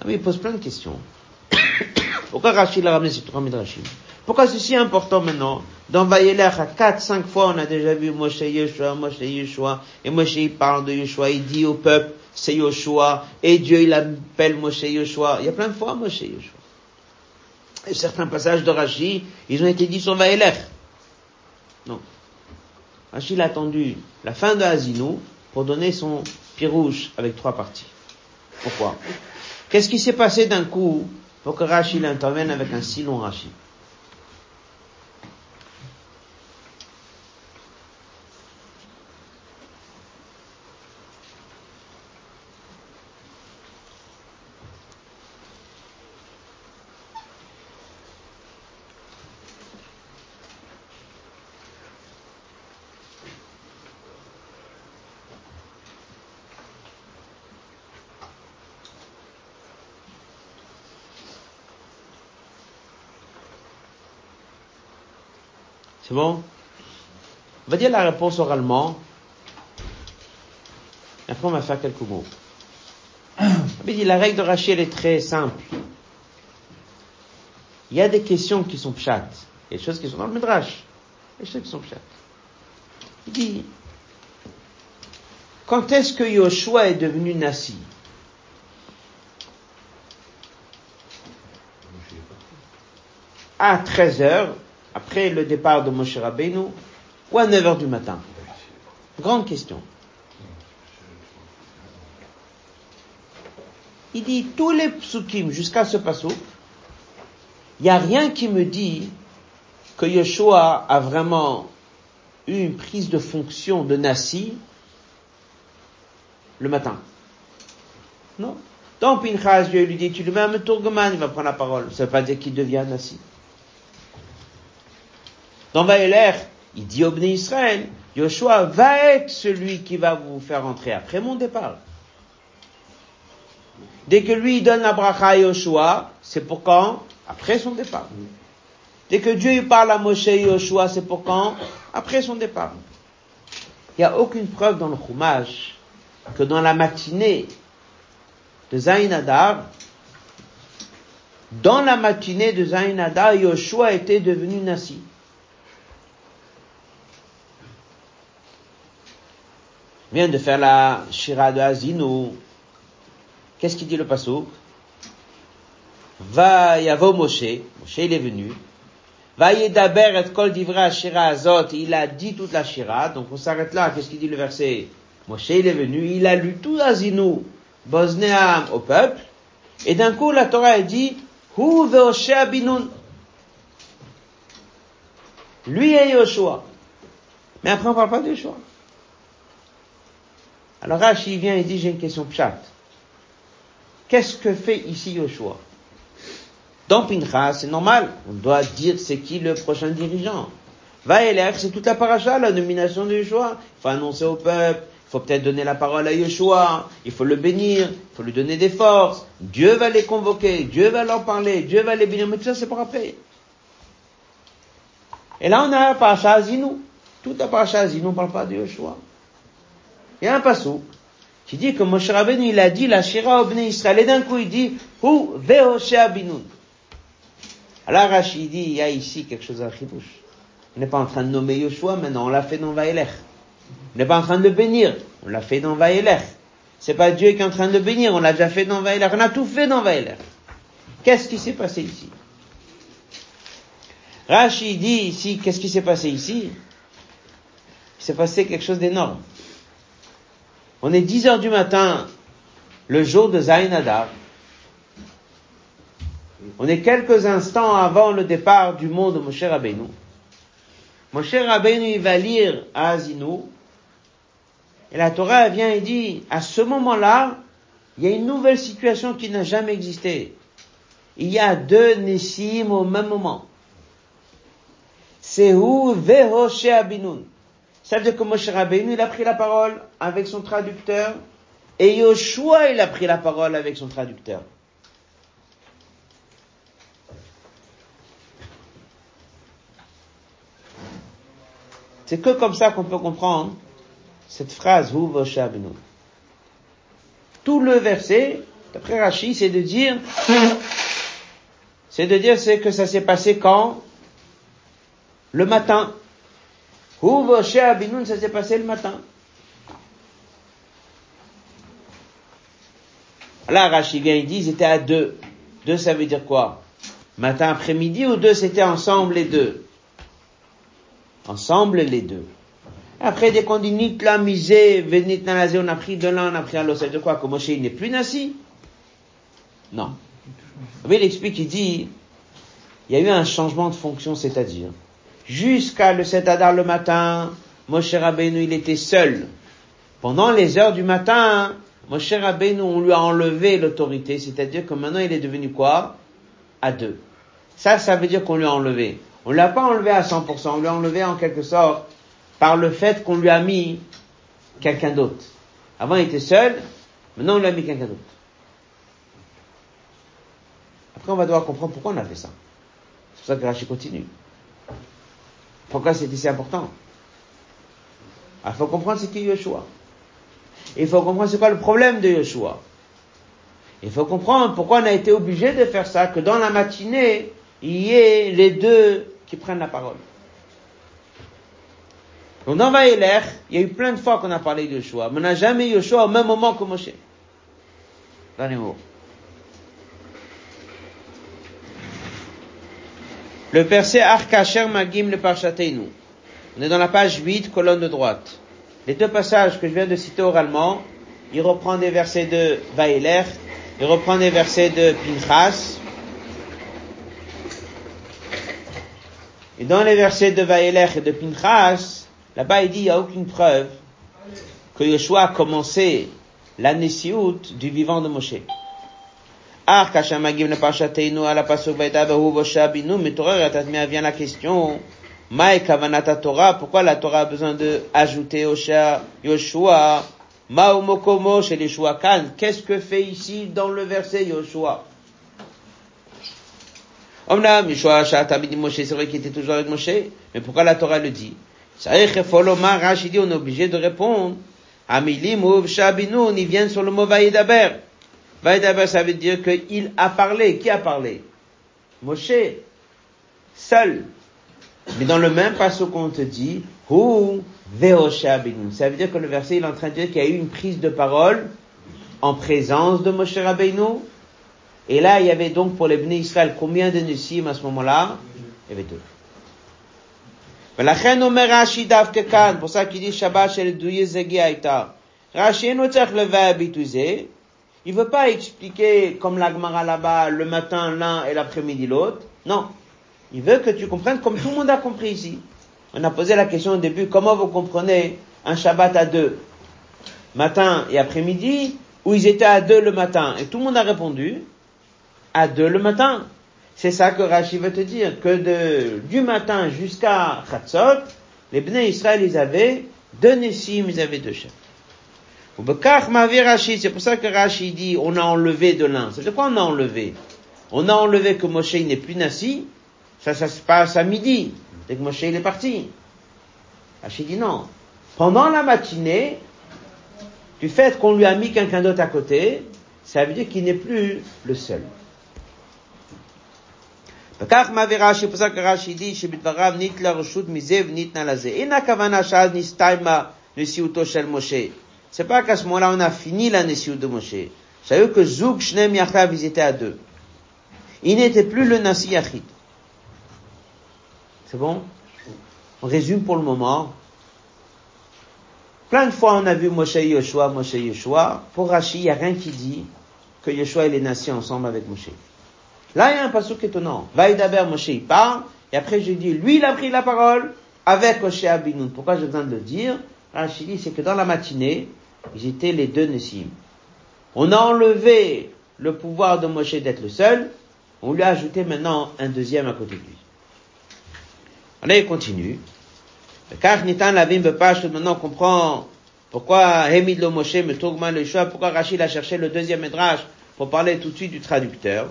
Ah, mais il pose plein de questions. Pourquoi Rachid l'a ramené ces trois Rachid? Pourquoi c'est si important maintenant? Dans Vayeler, à 4, 5 fois, on a déjà vu Moshe Yeshua, Moshe Yeshua, et Moshe il parle de Yeshua, il dit au peuple, c'est Yeshua, et Dieu il appelle Moshe Yeshua. Il y a plein de fois Moshe Yeshua. Et certains passages de Rashi, ils ont été dit sur Vayeler. Non. Rashi a attendu la fin de Hazinou pour donner son pirouche avec trois parties. Pourquoi? Qu'est-ce qui s'est passé d'un coup? Que Rashi intervienne avec un si long C'est bon? On va dire la réponse oralement. Et après, on va faire quelques mots. dit, la règle de Rachel est très simple. Il y a des questions qui sont pchates. Il y a des choses qui sont dans le Midrash. Il y a des choses qui sont pchates. Il dit, quand est-ce que Yoshua est devenu Nassi? À 13 heures, après le départ de Moshe Rabbeinu ou à 9 heures du matin? Grande question. Il dit tous les psukim jusqu'à ce passage, il n'y a rien qui me dit que Yeshua a vraiment eu une prise de fonction de Nassi le matin. Non? Dans Pinchas, Dieu lui dit, tu lui mets un tourgoman, il va prendre la parole. Ça ne veut pas dire qu'il devient Nassi. Dans Vaéler, il dit au Israël, Yoshua va être celui qui va vous faire entrer après mon départ. Dès que lui donne la bracha à Yoshua, c'est pour quand? Après son départ. Dès que Dieu parle à Moshe et Yoshua, c'est pour quand? Après son départ. Il n'y a aucune preuve dans le Chumash que dans la matinée de Zain Adar, dans la matinée de Zainada, Yoshua était devenu Nassi. Vient de faire la Shira de Azino. Qu'est-ce qu'il dit le pasouk Va Yavo Moshe, Moshe il est venu. Va Yedaber et kol divra Shira Azot, il a dit toute la Shira, donc on s'arrête là, qu'est-ce qu'il dit le verset? Moshe il est venu, il a lu tout Azinu, Bosnéam au peuple, et d'un coup la Torah a dit, Hu ve'oshea binun. Lui et Yoshua. Mais après on parle pas de Yoshua. Alors Rashi vient et dit, j'ai une question chat. Qu'est-ce que fait ici Yoshua? Dans Pinchas, c'est normal, on doit dire c'est qui le prochain dirigeant. Va c'est toute la paracha, la nomination de Yoshua. Il faut annoncer au peuple, il faut peut-être donner la parole à Yoshua, il faut le bénir, il faut lui donner des forces. Dieu va les convoquer, Dieu va leur parler, Dieu va les bénir, mais tout ça c'est pour après. Et là on a la paracha Azinou. Toute la paracha Azinou, on parle pas de Yoshua. Il y a un passou qui dit que Moshe Rabbeinu, il a dit la Shira au Israël, et d'un coup il dit, Hu ve'oshea binun. Alors Rachid dit, il y a ici quelque chose à chibouche. On n'est pas en train de nommer Yoshua, maintenant on l'a fait dans Vaïlech. On n'est pas en train de bénir, on l'a fait dans Vaïlech. C'est pas Dieu qui est en train de bénir, on l'a déjà fait dans Vaïlech. On a tout fait dans Vaïlech. Qu'est-ce qui s'est passé ici? Rachid dit ici, qu'est-ce qui s'est passé ici? Il s'est passé quelque chose d'énorme. On est 10 heures du matin, le jour de Zayn On est quelques instants avant le départ du monde de Moshe Rabbeinu. Moshe Rabbeinu, il va lire à Azinou. Et la Torah vient et dit, à ce moment-là, il y a une nouvelle situation qui n'a jamais existé. Il y a deux Nessim au même moment. C'est où Abinun. Ça veut dire que Moshe Rabbeinu, il a pris la parole avec son traducteur, et Yoshua, il a pris la parole avec son traducteur. C'est que comme ça qu'on peut comprendre cette phrase, vous, Abinu. Tout le verset, d'après Rachid, c'est de dire, c'est de dire c'est que ça s'est passé quand? Le matin. Hu chez Binoun, ça s'est passé le matin. Là, Rachid vient, il dit, ils étaient à deux. Deux, ça veut dire quoi? Matin, après-midi, ou deux, c'était ensemble les deux? Ensemble les deux. Après, dès qu'on dit nit la misé, venit nazé, on a pris de l'un, on a pris à l'autre, ça de quoi? Que Moshe, il n'est plus nasi Non. Mais il explique, il dit, il y a eu un changement de fonction, c'est-à-dire, jusqu'à le 7 Adar le matin, Moshe Rabbeinu, il était seul. Pendant les heures du matin, Moshe Rabbeinu, on lui a enlevé l'autorité, c'est-à-dire que maintenant il est devenu quoi? À deux. Ça, ça veut dire qu'on lui a enlevé. On l'a pas enlevé à 100%, on lui a enlevé en quelque sorte par le fait qu'on lui a mis quelqu'un d'autre. Avant il était seul, maintenant on lui a mis quelqu'un d'autre. Après on va devoir comprendre pourquoi on a fait ça. C'est pour ça que Rachid continue. Pourquoi c'était si important Il faut comprendre ce qu'est Yeshua. Il faut comprendre c'est quoi le problème de Yeshua. Il faut comprendre pourquoi on a été obligé de faire ça, que dans la matinée, il y ait les deux qui prennent la parole. Donc dans Vaïler, il y a eu plein de fois qu'on a parlé de Yeshua, mais on n'a jamais Yeshua au même moment que Moshe. Dans les Le verset Arkacher Magim le Parchateinu. On est dans la page 8, colonne de droite. Les deux passages que je viens de citer oralement, il reprend des versets de Vaïler, il reprend des versets de Pinchas. Et dans les versets de Vaïler et de Pinchas, là-bas il dit, il n'y a aucune preuve que Yeshua a commencé la du vivant de Moshe. Kashamagiv ne parchateinu à la pasuk vaïdabahu voshabinu, mais Torah vient la question, Maï kavanata Torah, pourquoi la Torah a besoin de ajouter Osha, Yoshua, Maomokomo chez les Kan, qu'est-ce que fait ici dans le verset Yoshua? Omnam, Yoshua, Shatabidi Moshe, c'est vrai qu'il était toujours avec Moshe, mais pourquoi la Torah le dit? Dit, on est obligé de répondre, Amilim, Shabinu, ils viennent sur le mot Vaïdaber. Vaïdaber, ça veut dire qu'il a parlé. Qui a parlé Moshe, seul. Mais dans le même passage qu'on te dit, Hu Ça veut dire que le verset il est en train de dire qu'il y a eu une prise de parole en présence de Moshe Rabbeinu. Et là, il y avait donc pour les Bnei Israël combien de Nissim à ce moment-là Il y avait deux. ולכן אומר רש"י דווקא כאן, pour ça qu'il dit Shabbat shel douye zegi aita. Rashi no tzach leva il veut pas expliquer comme l'agmara là-bas le matin l'un et l'après-midi l'autre. Non. Il veut que tu comprennes comme tout le monde a compris ici. On a posé la question au début, comment vous comprenez un Shabbat à deux? Matin et après-midi, ou ils étaient à deux le matin? Et tout le monde a répondu, à deux le matin. C'est ça que Rashi veut te dire, que du matin jusqu'à Chatzot, les Bnei Israël, ils avaient deux Nessim, ils avaient deux chefs. C'est pour ça que Rashi dit, on a enlevé de l'un. C'est de quoi on a enlevé? On a enlevé que Moshe n'est plus Nassi. Ça, ça se passe à midi. Dès que Moshe il est parti. Rashi dit non. Pendant la matinée, du fait qu'on lui a mis quelqu'un d'autre à côté, ça veut dire qu'il n'est plus le seul. וכך מעביר רש"י, פסק רש"י די שבדבריו ניתנה רשות מזה וניתנה לזה. אין הכוונה שאז נסתיימה נשיאותו של משה. C'est pas qu'à ce moment-là on a fini la de Moshe. C'est que Zouk, Shnem, Yachav, ils à deux. Il n'était plus le Nasi Yachid. C'est bon? On résume pour le moment. Plein de fois on a vu Moshe Yoshua, Moshe Yoshua. Pour Rashi, il n'y a rien qui dit que Yoshua et les nations ensemble avec Moshe. Là, il y a un passouk étonnant. Vaïdaber Moshe, il parle, et après je dis, lui, il a pris la parole avec Moshe Abinoun. Pourquoi je viens de le dire? Rachid dit, c'est que dans la matinée, ils étaient les deux Nessim. On a enlevé le pouvoir de Moshe d'être le seul, on lui a ajouté maintenant un deuxième à côté de lui. Allez, continue. Car Nitan Lavim Bepash, maintenant comprend pourquoi Hemid le Moshe, me le choix, pourquoi Rachid a cherché le deuxième médrage pour parler tout de suite du traducteur.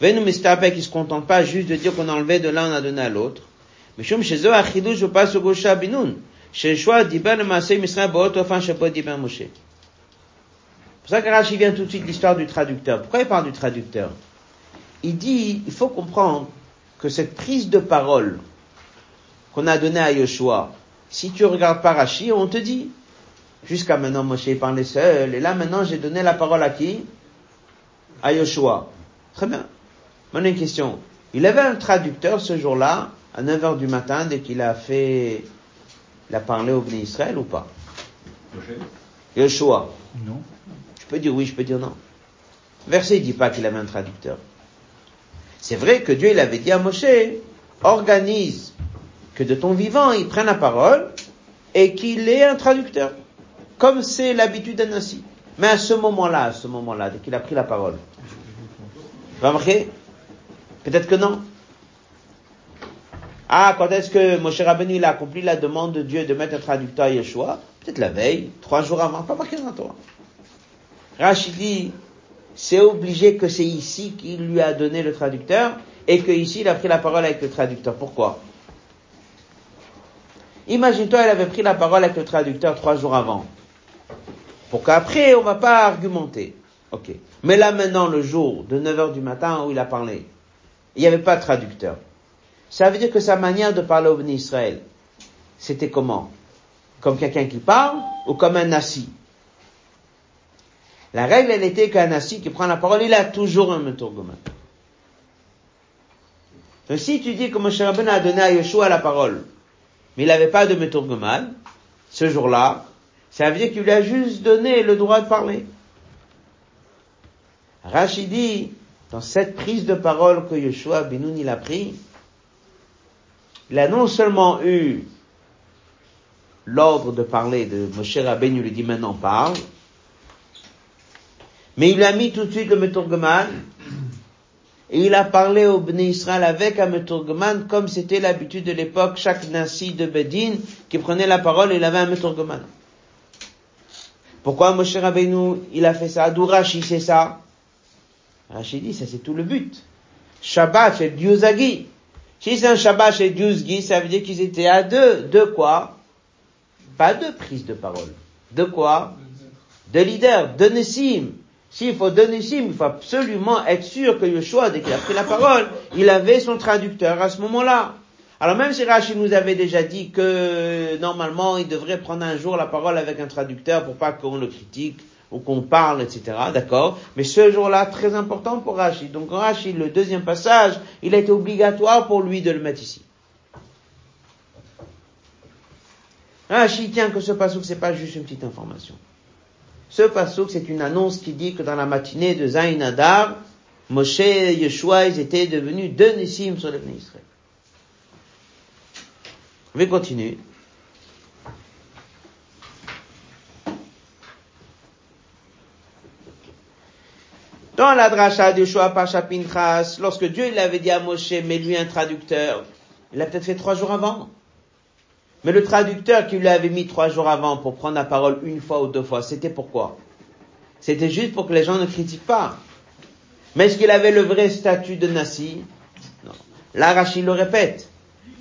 Venu Mistapek, qui se contente pas juste de dire qu'on a enlevé de l'un, on a donné à l'autre. Mais Shum Shezo Achidou, je passe au Gosha Binoun. Diben, Moshe. C'est pour ça que Rashi vient tout de suite l'histoire du traducteur. Pourquoi il parle du traducteur? Il dit, il faut comprendre que cette prise de parole qu'on a donnée à Yoshua, si tu regardes pas Rashi, on te dit, jusqu'à maintenant Moshe parlait seul, et là maintenant j'ai donné la parole à qui? À Yoshua. Très bien. Maintenant une question. Il avait un traducteur ce jour-là, à 9 heures du matin, dès qu'il a fait, il a parlé au Bnei Israël ou pas? Yoshua. Non. Je peux dire oui, je peux dire non. verset dit pas qu'il avait un traducteur. C'est vrai que Dieu, il avait dit à Moshe, organise que de ton vivant, il prenne la parole et qu'il ait un traducteur. Comme c'est l'habitude d'un ainsi. Mais à ce moment-là, à ce moment-là, dès qu'il a pris la parole, remarquez Peut-être que non. Ah, quand est-ce que Moshe Rabbeinu il a accompli la demande de Dieu de mettre un traducteur à Yeshua? Peut-être la veille, trois jours avant, pas marqué dans Torah. Rachid dit, c'est obligé que c'est ici qu'il lui a donné le traducteur et que ici il a pris la parole avec le traducteur. Pourquoi? Imagine-toi, il avait pris la parole avec le traducteur trois jours avant. Pour qu'après, on va pas argumenter. Ok. Mais là maintenant, le jour de 9 heures du matin où il a parlé, il n'y avait pas de traducteur. Ça veut dire que sa manière de parler au Béni Israël, c'était comment? Comme quelqu'un qui parle ou comme un nasi La règle, elle était qu'un nasi qui prend la parole, il a toujours un meturgoman. Donc si tu dis que Moshe Rabbeinu a donné à Yeshua la parole, mais il n'avait pas de meturgoman, ce jour-là, ça veut dire qu'il lui a juste donné le droit de parler. Rachidi, dans cette prise de parole que Yeshua Binoun il a pris, il a non seulement eu l'ordre de parler de Moshe Rabbeinu, lui dit maintenant parle, mais il a mis tout de suite le Meturgeman, et il a parlé au Bnei Israël avec un Meturgeman, comme c'était l'habitude de l'époque, chaque nasi de Bedin qui prenait la parole, il avait un Meturgeman. Pourquoi Moshe Rabbeinu, il a fait ça? Dourachi, c'est ça? Rachid dit, ça c'est tout le but. Shabbat chez Diuzagi. Si c'est un Shabbat chez Diuzgi, ça veut dire qu'ils étaient à deux. De quoi? Pas de prise de parole. De quoi? De leader, de Nessim. S'il faut donner sim, il faut absolument être sûr que Yeshua, dès qu'il a pris la parole, il avait son traducteur à ce moment-là. Alors même si Rachid nous avait déjà dit que normalement il devrait prendre un jour la parole avec un traducteur pour pas qu'on le critique ou qu'on parle, etc. D'accord? Mais ce jour-là, très important pour Rachid. Donc Rachid, le deuxième passage, il été obligatoire pour lui de le mettre ici. Rachid tient que ce ce c'est pas juste une petite information. Ce pasouk, c'est une annonce qui dit que dans la matinée de Zayn Adar, Moshe et Yeshua, ils étaient devenus deux Nissim sur le Israël. On va Dans la dracha de Yeshua Pacha lorsque Dieu il avait dit à Moshe, mets lui un traducteur, il l'a peut-être fait trois jours avant. Mais le traducteur qui lui avait mis trois jours avant pour prendre la parole une fois ou deux fois, c'était pourquoi C'était juste pour que les gens ne critiquent pas. Mais est-ce qu'il avait le vrai statut de Nassi? Non. Là, Rachid le répète.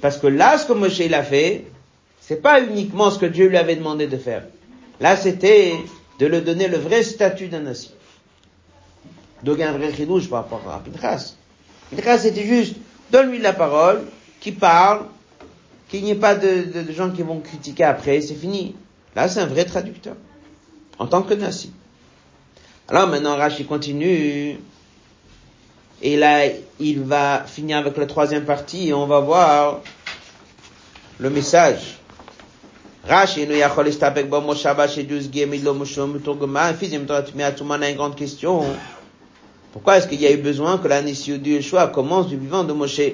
Parce que là, ce que Moshe il a fait, c'est pas uniquement ce que Dieu lui avait demandé de faire. Là, c'était de lui donner le vrai statut d'un Nassi. Donc, il y a un vrai chidouche par rapport à Pinchas. Pinchas, c'était juste, donne-lui la parole, qui parle, qu'il n'y ait pas de, gens qui vont critiquer après, c'est fini. Là, c'est un vrai traducteur. En tant que Nassi. Alors maintenant, Rashi continue. Et là, il va finir avec la troisième partie et on va voir le message. Rashi nous yachol istabek bo moshaba shedus gemilo moshom turguma fizim tot miatumana une grande question. Pourquoi est-ce qu'il y a eu besoin que la de Yeshua commence du vivant de Moshe?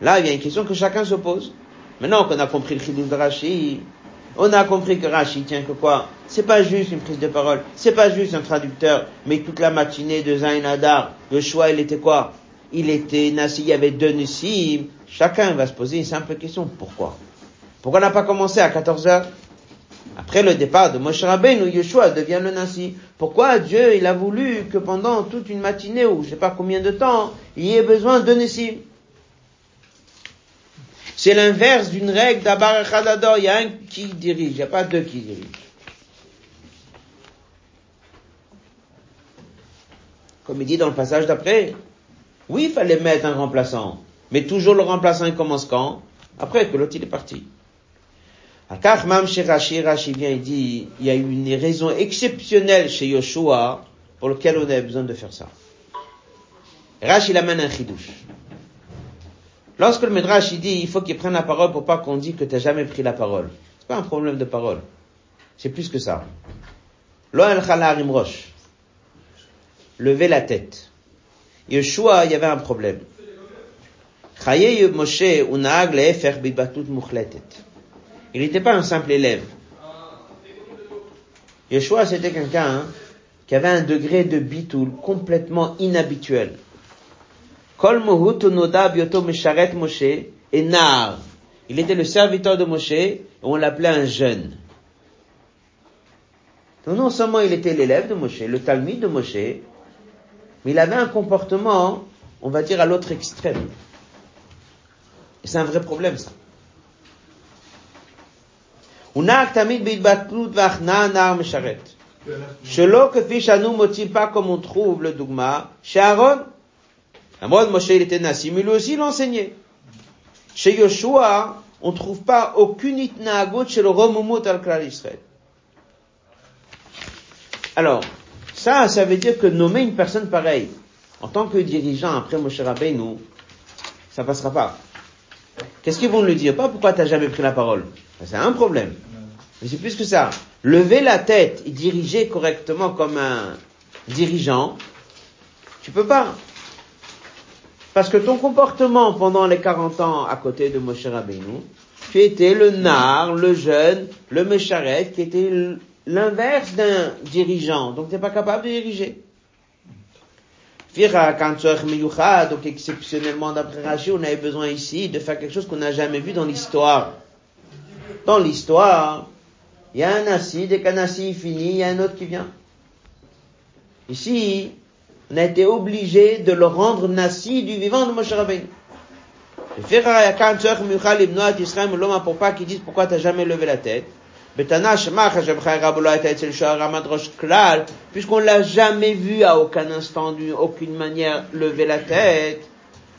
Là, il y a une question que chacun se pose. Maintenant qu'on a compris le chidou de Rashi, on a compris que Rashi tient que quoi? C'est pas juste une prise de parole, c'est pas juste un traducteur, mais toute la matinée de Zayn Adar, le choix, il était quoi? Il était Nassi, il y avait deux Nissim. Chacun va se poser une simple question. Pourquoi? Pourquoi on n'a pas commencé à 14 heures? Après le départ de Moshe Rabbeinu, Yeshua devient le Nassi. Pourquoi Dieu, il a voulu que pendant toute une matinée ou je sais pas combien de temps, il y ait besoin de Nissim c'est l'inverse d'une règle d'Abar Khadador. Il y a un qui dirige, il n'y a pas deux qui dirigent. Comme il dit dans le passage d'après, oui, il fallait mettre un remplaçant, mais toujours le remplaçant commence quand? Après que l'autre il est parti. Chez Rashi, Rashi vient et dit, il y a une raison exceptionnelle chez Yoshua pour laquelle on a besoin de faire ça. Rashi il amène un chidouche. Lorsque le Midrash il dit il faut qu'il prenne la parole pour pas qu'on dise que tu n'as jamais pris la parole. C'est pas un problème de parole. C'est plus que ça. al roche. Lever la tête. Yeshua, il y avait un problème. Il n'était pas un simple élève. Yeshua, c'était quelqu'un hein, qui avait un degré de bitoul complètement inhabituel. Kol Moshe et Nar. Il était le serviteur de Moshe et on l'appelait un jeune. Donc non seulement il était l'élève de Moshe, le Talmud de Moshe, mais il avait un comportement, on va dire, à l'autre extrême. C'est un vrai problème, ça. Shelo כפי שאנו מוצאים pas comme on trouve le dogma chez Aaron, de Moshe, il était Nassim, mais lui aussi l'enseignait. Chez Yoshua, on ne trouve pas aucune itnaagot chez le Romumut al Israël. Alors, ça, ça veut dire que nommer une personne pareille, en tant que dirigeant après Moshe Rabbeinu, ça passera pas. Qu'est-ce qu'ils vont lui dire Pas pourquoi tu n'as jamais pris la parole. C'est un problème. Mais c'est plus que ça. Lever la tête et diriger correctement comme un dirigeant, tu peux pas. Parce que ton comportement pendant les 40 ans à côté de Moshe Rabbeinu, tu étais le nar, le jeune, le mécharet, qui était l'inverse d'un dirigeant. Donc tu n'es pas capable de diriger. Donc exceptionnellement d'après Rashi, on avait besoin ici de faire quelque chose qu'on n'a jamais vu dans l'histoire. Dans l'histoire, il y a un assis, dès qu'un assis finit, il y a un autre qui vient. Ici, on a été obligé de le rendre nasi du vivant de Moshe Rabbeinu. Pour pas qu'ils disent pourquoi tu n'as jamais levé la tête. puisqu'on l'a jamais vu à aucun instant, d'une aucune manière, lever la tête,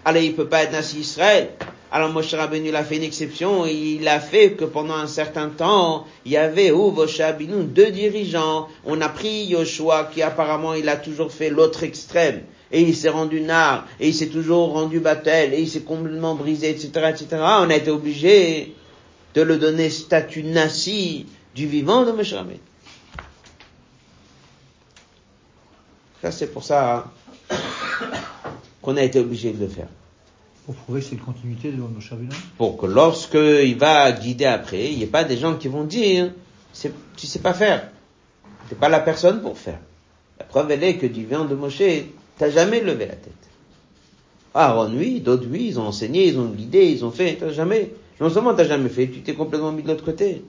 alors il peut pas être Nassi Israël. Alors Moshe Rabbeinu il a fait une exception, il a fait que pendant un certain temps, il y avait où Moshe deux dirigeants. On a pris Yoshua qui apparemment il a toujours fait l'autre extrême. Et il s'est rendu nar, et il s'est toujours rendu battel, et il s'est complètement brisé, etc., etc. On a été obligé de le donner statut nasi du vivant de Moshe Rabbeinu. Ça c'est pour ça hein, qu'on a été obligé de le faire. Pour prouver que c'est une continuité de Moshe Pour que lorsque il va guider après, il n'y ait pas des gens qui vont dire, tu sais pas faire. T'es pas la personne pour faire. La preuve elle est que du vivant de Moshe, t'as jamais levé la tête. Aaron, oui, d'autres, oui, ils ont enseigné, ils ont guidé, ils ont fait, t'as jamais. Non seulement t'as jamais fait, tu t'es complètement mis de l'autre côté.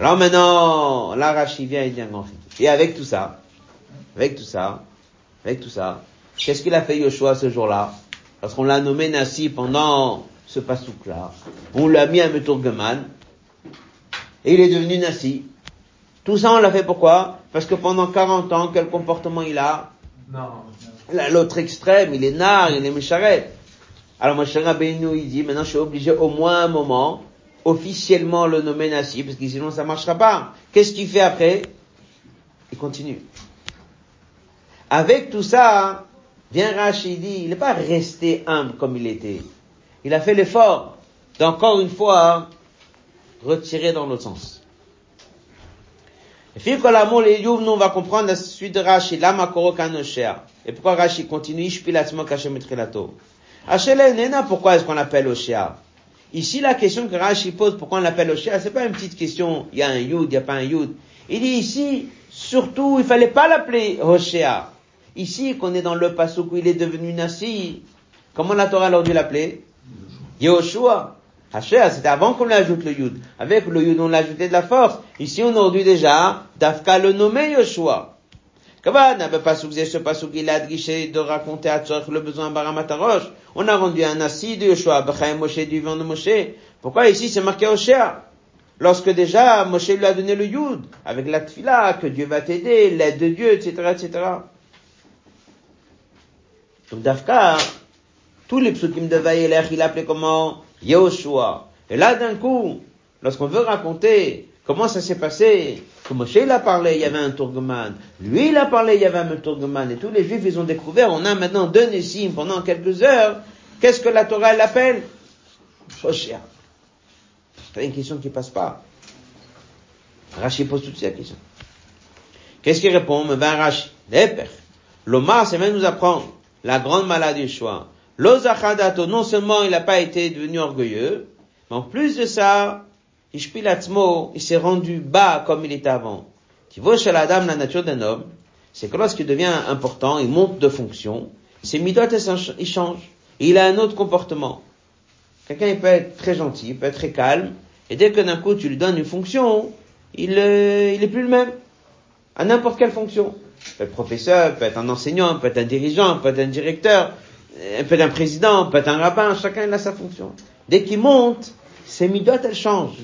Alors maintenant, vient et dit un grand Et avec tout ça, avec tout ça, avec tout ça, qu'est-ce qu'il a fait Yoshua ce jour-là? Parce qu'on l'a nommé Nassi pendant ce pasouk-là. On l'a mis à Meturgeman. Et il est devenu Nassi. Tout ça, on l'a fait pourquoi? Parce que pendant 40 ans, quel comportement il a? L'autre extrême, il est nar, il est mécharet. Alors Moshe Rabbeinu, il dit, maintenant je suis obligé au moins un moment, officiellement le nommer Nassi, parce que sinon ça marchera pas. Qu'est-ce qu'il fait après? Il continue. Avec tout ça, vient Rachid dit, il n'est pas resté humble comme il était. Il a fait l'effort d'encore une fois retirer dans l'autre sens. Et nous, on va comprendre la suite de Rachid, lama Et pourquoi Rachid continue, pourquoi est-ce qu'on l'appelle Oshia Ici, la question que Rashi pose, pourquoi on l'appelle Oshia, c'est pas une petite question, il y a un Yud, il n'y a pas un Yud. Il dit ici, surtout, il fallait pas l'appeler Oshia. Ici, qu'on est dans le passage où il est devenu Nassi, comment la Torah a dû l'appeler Yehoshua. C'était avant qu'on lui ajoute le Yud. Avec le Yud, on l'a ajouté de la force. Ici, on aurait dû déjà, Dafka le nommer soufflé ce de raconter à Tzorch le besoin baramatarosh. On a rendu un assis de Yoshua, Bechaim Moshe du vent de Moshe. Pourquoi ici c'est marqué Oshea? Lorsque déjà Moshe lui a donné le Yud, avec la tfila, que Dieu va t'aider, l'aide de Dieu, etc., etc. Donc Dafka, tous les psukim de Vaïelech, il appelait comment? Yoshua. Et là d'un coup, lorsqu'on veut raconter comment ça s'est passé, que Moshe il a parlé, il y avait un Tourgoman. Lui il a parlé, il y avait un Tourgoman. Et tous les Juifs, ils ont découvert, on a maintenant deux Nessim pendant quelques heures. Qu'est-ce que la Torah l'appelle Hoshea. C'est une question qui passe pas. Rashi pose toutes ces questions. Qu'est-ce qu'il répond? Ben Rashi. L'Omar, c'est même nous apprendre la grande maladie du choix. L'Ozachadato, non seulement il n'a pas été devenu orgueilleux, mais en plus de ça, il s'est rendu bas comme il était avant. Tu vois chez la dame la nature d'un homme, c'est que lorsqu'il devient important, il monte de fonction, ses midot, il change. Et il a un autre comportement. Quelqu'un, peut être très gentil, il peut être très calme, et dès que d'un coup tu lui donnes une fonction, il, euh, il est plus le même. À n'importe quelle fonction. Il peut être professeur, il peut être un enseignant, il peut être un dirigeant, il peut être un directeur, il peut être un président, il peut être un rabbin, chacun a sa fonction. Dès qu'il monte, ses midot, elles changent.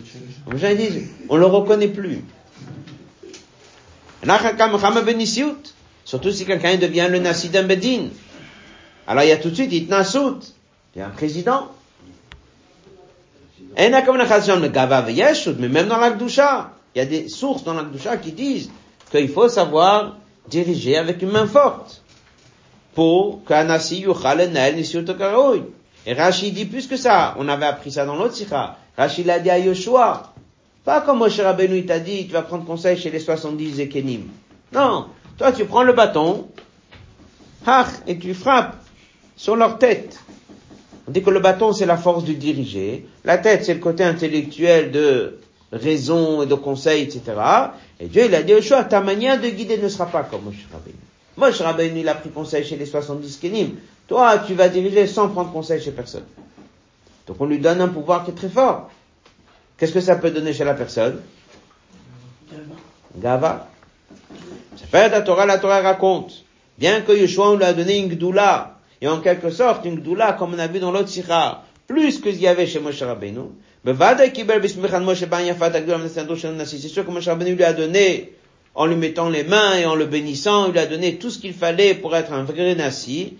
Comme dit, on le reconnaît plus. Surtout si quelqu'un devient le nasi d'un bedin. Alors il y a tout de suite, il y a un président. Mais même dans l'Akdusha, il y a des sources dans l'Akdusha qui disent qu'il faut savoir diriger avec une main forte pour qu'un nasi yuchal enel Et Rashi dit plus que ça. On avait appris ça dans l'autre sikha. Rachid a dit à Yoshua, pas comme Moshe Rabbeinu t'a dit, tu vas prendre conseil chez les 70 Ekenim. Non, toi tu prends le bâton, et tu frappes sur leur tête. On dit que le bâton c'est la force de diriger, la tête c'est le côté intellectuel de raison et de conseil, etc. Et Dieu il a dit à Yoshua, ta manière de guider ne sera pas comme Moshe Rabbeinu. Moshe Rabbeinu il a pris conseil chez les 70 Kenim. Toi tu vas diriger sans prendre conseil chez personne. Donc on lui donne un pouvoir qui est très fort. Qu'est-ce que ça peut donner chez la personne? Gava. Ça fait la Torah, la Torah raconte. Bien que Yeshua on lui a donné une gdoula, et en quelque sorte une gdoula comme on a vu dans l'autre sikha, plus que ce qu'il y avait chez Moshe Rabbeinu, C'est sûr que Moshe Rabbeinu lui a donné, en lui mettant les mains et en le bénissant, il lui a donné tout ce qu'il fallait pour être un vrai Nassi.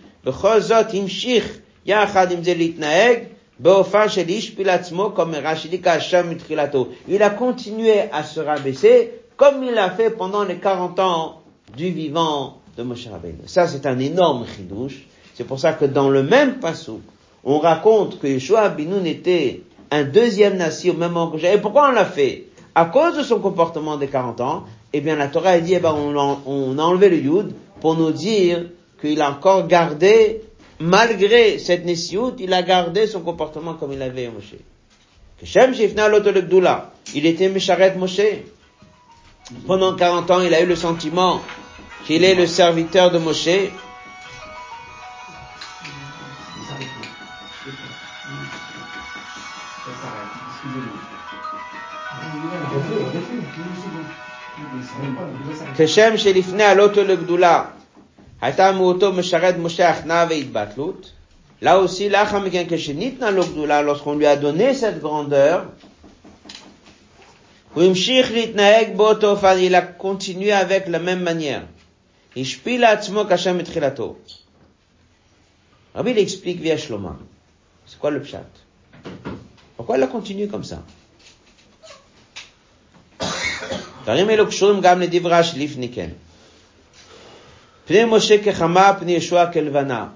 Il a continué à se rabaisser comme il l'a fait pendant les 40 ans du vivant de Moshe Rabbeinu. Ça, c'est un énorme chidouche. C'est pour ça que dans le même passou, on raconte que Yeshua Binoun était un deuxième nasi au même moment que Et pourquoi on l'a fait? À cause de son comportement des 40 ans, eh bien la Torah a dit, eh ben, on, on a enlevé le Yud pour nous dire qu'il a encore gardé, malgré cette Nessiout, il a gardé son comportement comme il avait Moshe. Il était Mesharet Moshe. Pendant 40 ans, il a eu le sentiment qu'il est le serviteur de Moshe. כשם שלפני עלות לגדולה הייתה מאותו משרת משה הכנעה והתבטלות, là aussi, לאחר מכן כשניתנה לו גדולה, lorsqu'on lui a donné cette grandeur, הוא המשיך להתנהג באותו אופן, il a continué avec la même manière. השפיל לעצמו כאשר מתחילתו. רבי il explique via Shloma. C'est quoi le pshat? Pourquoi il a continué comme ça? דברים אלו קשורים גם לדברה שלפני כן. פני משה כחמה, פני ישוע כלבנה.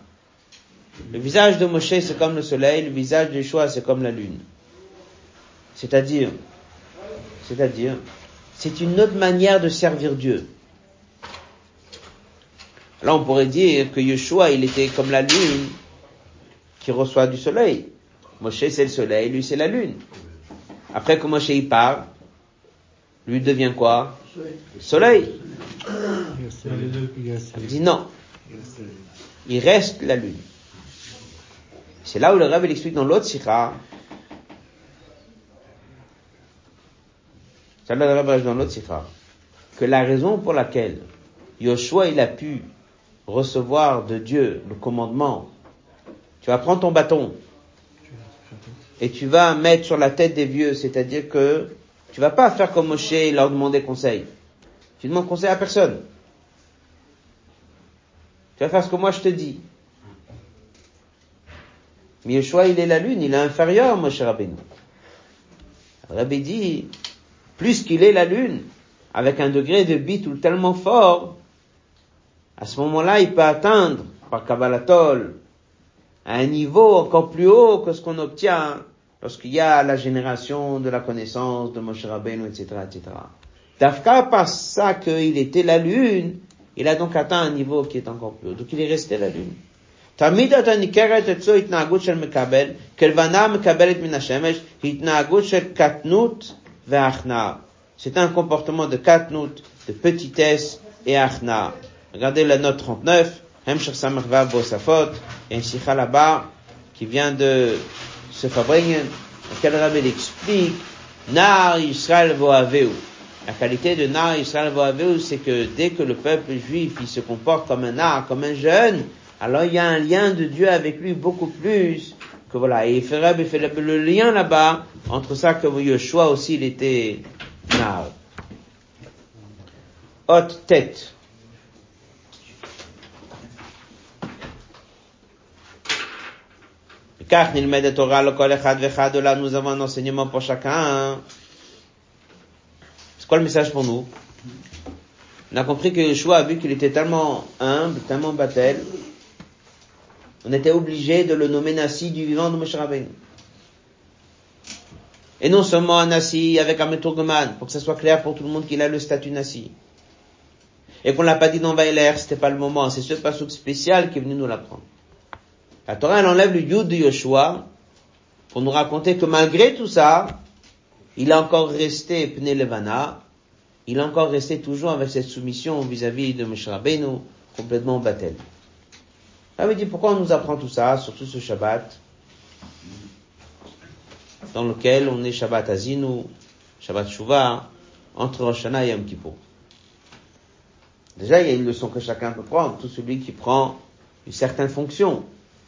Le visage de Moshe, c'est comme le soleil, le visage de Yeshua, c'est comme la lune. C'est-à-dire, c'est-à-dire, c'est une autre manière de servir Dieu. Là, on pourrait dire que Yeshua, il était comme la lune qui reçoit du soleil. Moshe, c'est le soleil, lui, c'est la lune. Après que Moshe, il part, lui devient quoi? Soleil. Il dit non. Il reste la lune. C'est là où le rêve explique dans l'autre sikha. C'est là le dans l'autre sikha. Que la raison pour laquelle Yoshua il a pu recevoir de Dieu le commandement, tu vas prendre ton bâton et tu vas mettre sur la tête des vieux, c'est-à-dire que tu vas pas faire comme Moshe et leur demander conseil. Tu demandes conseil à personne. Tu vas faire ce que moi je te dis. Mais Yeshua, il est la lune, il est inférieur à Moshe Rabbeinu. Rabbi dit, plus qu'il est la lune, avec un degré de bitul tellement fort, à ce moment-là, il peut atteindre, par Kabbalatol, un niveau encore plus haut que ce qu'on obtient lorsqu'il y a la génération de la connaissance de Moshe Rabbeinu, etc., etc. Dafka, par ça qu'il était la lune, il a donc atteint un niveau qui est encore plus haut. Donc il est resté la lune. תמיד אתה ניכרת אצלו התנהגות של מקבל, כלבנה מקבלת מן השמש, התנהגות של קטנות והכנעה. C'est un comportement de katnout, de petitesse et achna. Regardez la note 39, Hemshach Samarva Bosafot, et un sikha là-bas, qui vient de se fabriquer, quel Rabbi explique, Nar Israël Voaveu. La qualité de Nar Israël Voaveu, c'est que dès que le peuple juif, il se comporte comme un nar, comme un jeune, alors il y a un lien de Dieu avec lui beaucoup plus que voilà. Et il fait le lien là-bas entre ça que Yoshua aussi, il était nar. Haute tête. Car Torah, le là, nous avons un enseignement pour chacun. C'est quoi le message pour nous? On a compris que Yeshua vu qu'il était tellement humble, tellement battel. On était obligé de le nommer Nassi du vivant de Moshe. Et non seulement un Nassi avec un Meturgoman, pour que ça soit clair pour tout le monde qu'il a le statut Nassi. Et qu'on l'a pas dit dans Vailer, c'était pas le moment, c'est ce passage spécial qui est venu nous l'apprendre. La Torah, elle enlève le Yud de Yoshua pour nous raconter que malgré tout ça, il a encore resté Pne Levana, il a encore resté toujours avec cette soumission vis-à-vis de Moshe Rabbeinu, complètement battel. Ça veut dire pourquoi on nous apprend tout ça, surtout ce Shabbat, dans lequel on est Shabbat Azinu, Shabbat Shuvah, entre Rosh et Yom. Déjà, il y a une leçon que chacun peut prendre, tout celui qui prend une certaine fonction,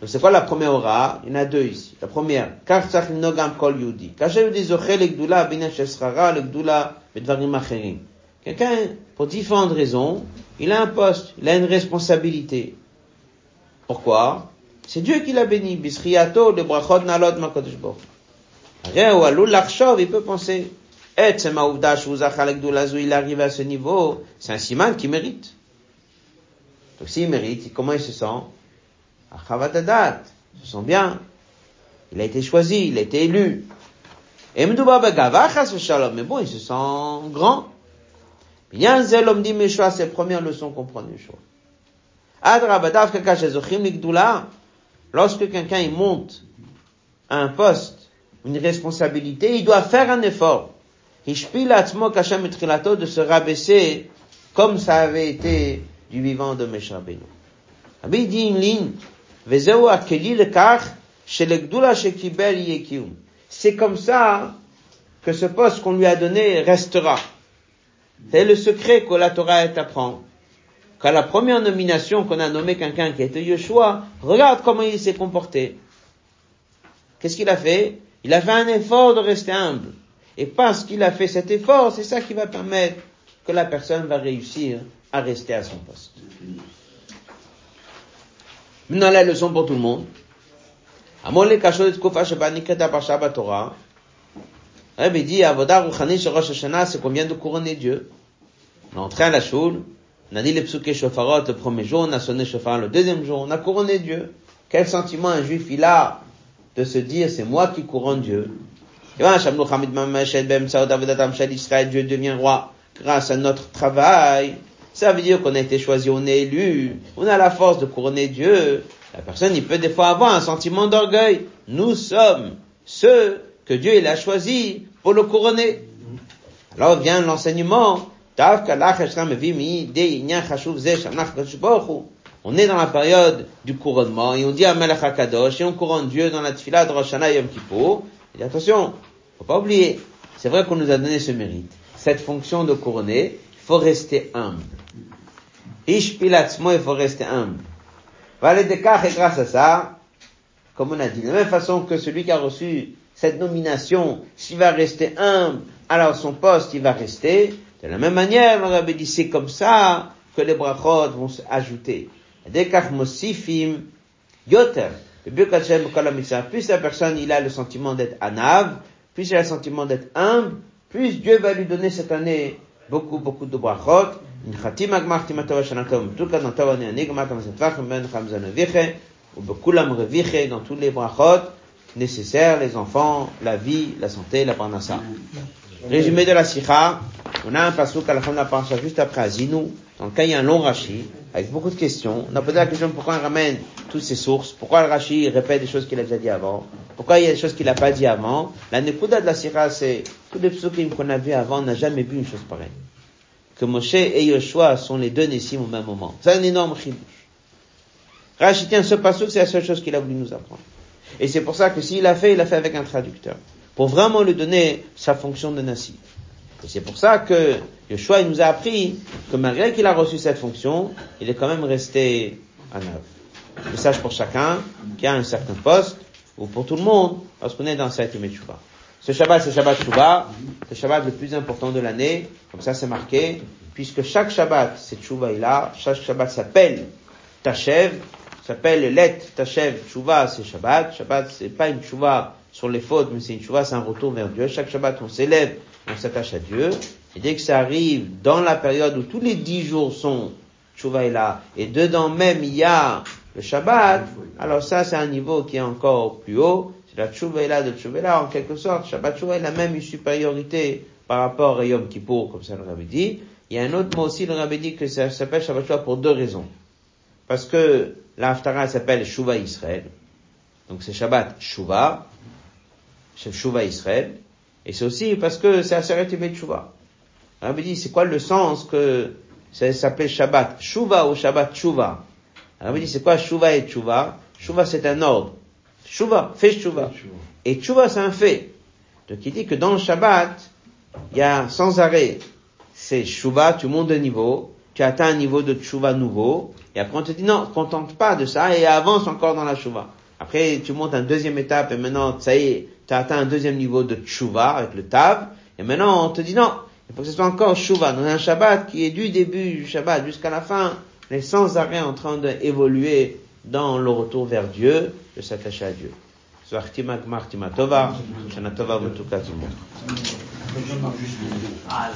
Donc c'est quoi la première aura? Il y en a deux ici. La première, Kartsach Nogam Kol Yudi. Ben ben Quelqu'un, pour différentes raisons, il a un poste, il a une responsabilité. Pourquoi? C'est Dieu qui l'a béni. Bisriato de Brachot Nalot Makodesh Rien ou Larchov, il peut penser. Et c'est Maouvdash Ouzachal Egdula Zou, il arrive à ce niveau. C'est un siman qui mérite. Donc s'il mérite, comment il se sent? Achavatadat, il se sent bien. Il a été choisi, il a été élu. Et Mdouba Begavachas Shalom, mais bon, il se sent grand. Bien l'homme dit Meshua, c'est la première leçon qu'on prend Ezochim Ligdula, lorsque quelqu'un il monte à un poste, une responsabilité, il doit faire un effort. De se rabaisser comme ça avait été du vivant de Meshua Beno. Rabbi dit une ligne, C'est comme ça que ce poste qu'on lui a donné restera. C'est le secret que la Torah t'apprend. Qu'à la première nomination qu'on a nommé quelqu'un qui était Yeshua, regarde comment il s'est comporté. Qu'est-ce qu'il a fait? Il a fait un effort de rester humble. Et parce qu'il a fait cet effort, c'est ça qui va permettre que la personne va réussir à rester à son poste. Maintenant la leçon pour tout le monde. Amon le kashot et kofa par Shabbat Torah. Rabbi dit, Avodah Rouchani chez Rosh Hashanah, c'est vient de couronner Dieu? On est entré à la choule, on a dit les psuké shofarot le premier jour, on a sonné shofar le deuxième jour, on a couronné Dieu. Quel sentiment un juif il a de se dire, c'est moi qui couronne Dieu? Et ben, Shamnu Hamid Mameshed Bem Saoud Avodatam Shal Israël, Dieu devient roi grâce à notre travail. Ça veut dire qu'on a été choisi, on est élu, on a la force de couronner Dieu. La personne, il peut des fois avoir un sentiment d'orgueil. Nous sommes ceux que Dieu il a choisi pour le couronner. Alors vient l'enseignement. On est dans la période du couronnement et on dit à Melech HaKadosh et on couronne Dieu dans la tefillah de Rosh Hashanah Yom Kippur. Et attention, faut pas oublier. C'est vrai qu'on nous a donné ce mérite. Cette fonction de couronner, il faut rester humble. Il faut rester humble. Grâce à ça, comme on a dit, de la même façon que celui qui a reçu cette nomination, s'il va rester humble, alors son poste, il va rester. De la même manière, on avait dit, c'est comme ça que les brachot vont s'ajouter. Yoter. Plus la personne, il a le sentiment d'être anav, plus il a le sentiment d'être humble, plus Dieu va lui donner cette année beaucoup, beaucoup de brachot in ben Résumé de la sikha, on a un pasuk à la fin de la parasha juste après Azinou, dans lequel il y a un long rashi, avec beaucoup de questions. On a posé la question pourquoi on ramène toutes ces sources, pourquoi le rashi répète des choses qu'il a déjà dit avant, pourquoi il y a des choses qu'il n'a pas dit avant? La nekuda de la sikha, c'est tous les psukim qu'on a vus avant, on n'a jamais vu une chose pareille que Moshe et Yoshua sont les deux Nessim au même moment. C'est un énorme chidouche. Rashi tient ce passage, c'est la seule chose qu'il a voulu nous apprendre. Et c'est pour ça que s'il a fait, il a fait avec un traducteur. Pour vraiment lui donner sa fonction de Nassi. Et c'est pour ça que Yoshua, il nous a appris que malgré qu'il a reçu cette fonction, il est quand même resté à neuf. Message pour chacun qui a un certain poste, ou pour tout le monde, lorsqu'on est dans cette Tchouva. Ce Shabbat, c'est Shabbat c'est le Shabbat le plus important de l'année, comme ça c'est marqué, puisque chaque Shabbat, c'est Tchouva là, chaque Shabbat s'appelle Tachev, s'appelle Let Tachev, Tchouva c'est Shabbat, Shabbat c'est pas une Tchouva sur les fautes, mais c'est une Tchouva, c'est un retour vers Dieu, chaque Shabbat on s'élève, on s'attache à Dieu, et dès que ça arrive dans la période où tous les dix jours sont Tchouva là, et dedans même il y a le Shabbat, alors ça c'est un niveau qui est encore plus haut, la tchouva de tchouva en quelque sorte, Shabbat tchouva a même une supériorité par rapport à Yom Kippour, comme ça le Rabbi dit. Il y a un autre mot aussi, le Rabbi dit que ça s'appelle Shabbat tchouva pour deux raisons. Parce que l'Aftara s'appelle Shuva Israël. Donc c'est Shabbat Shuva, c'est Shuva Israël. Et c'est aussi parce que c'est Aseret Yemei Tshuva. Alors, il dit, c'est quoi le sens que ça s'appelle Shabbat? Shuva ou Shabbat Tshuva? Alors, il dit, c'est quoi Shuva et Tshuva? Shuva, c'est un ordre. Shuva, fais Shuva. Et Tshuva, c'est un fait. Donc, il dit que dans le Shabbat, il y a sans arrêt, c'est Shuva, tu montes de niveau, tu atteins un niveau de Tshuva nouveau, et après on te dit non, contente pas de ça, et avance encore dans la Shuva. Après, tu montes à une deuxième étape, et maintenant, ça y est, tu as atteint un deuxième niveau de Tshuva avec le Tav, et maintenant on te dit non, il faut que ce soit encore Shuva. Dans un Shabbat qui est du début du Shabbat jusqu'à la fin, on est sans arrêt en train d'évoluer dans le retour vers Dieu, de s'attacher à Dieu. Tova, Shana Tova Vutuka tout le monde. Ah,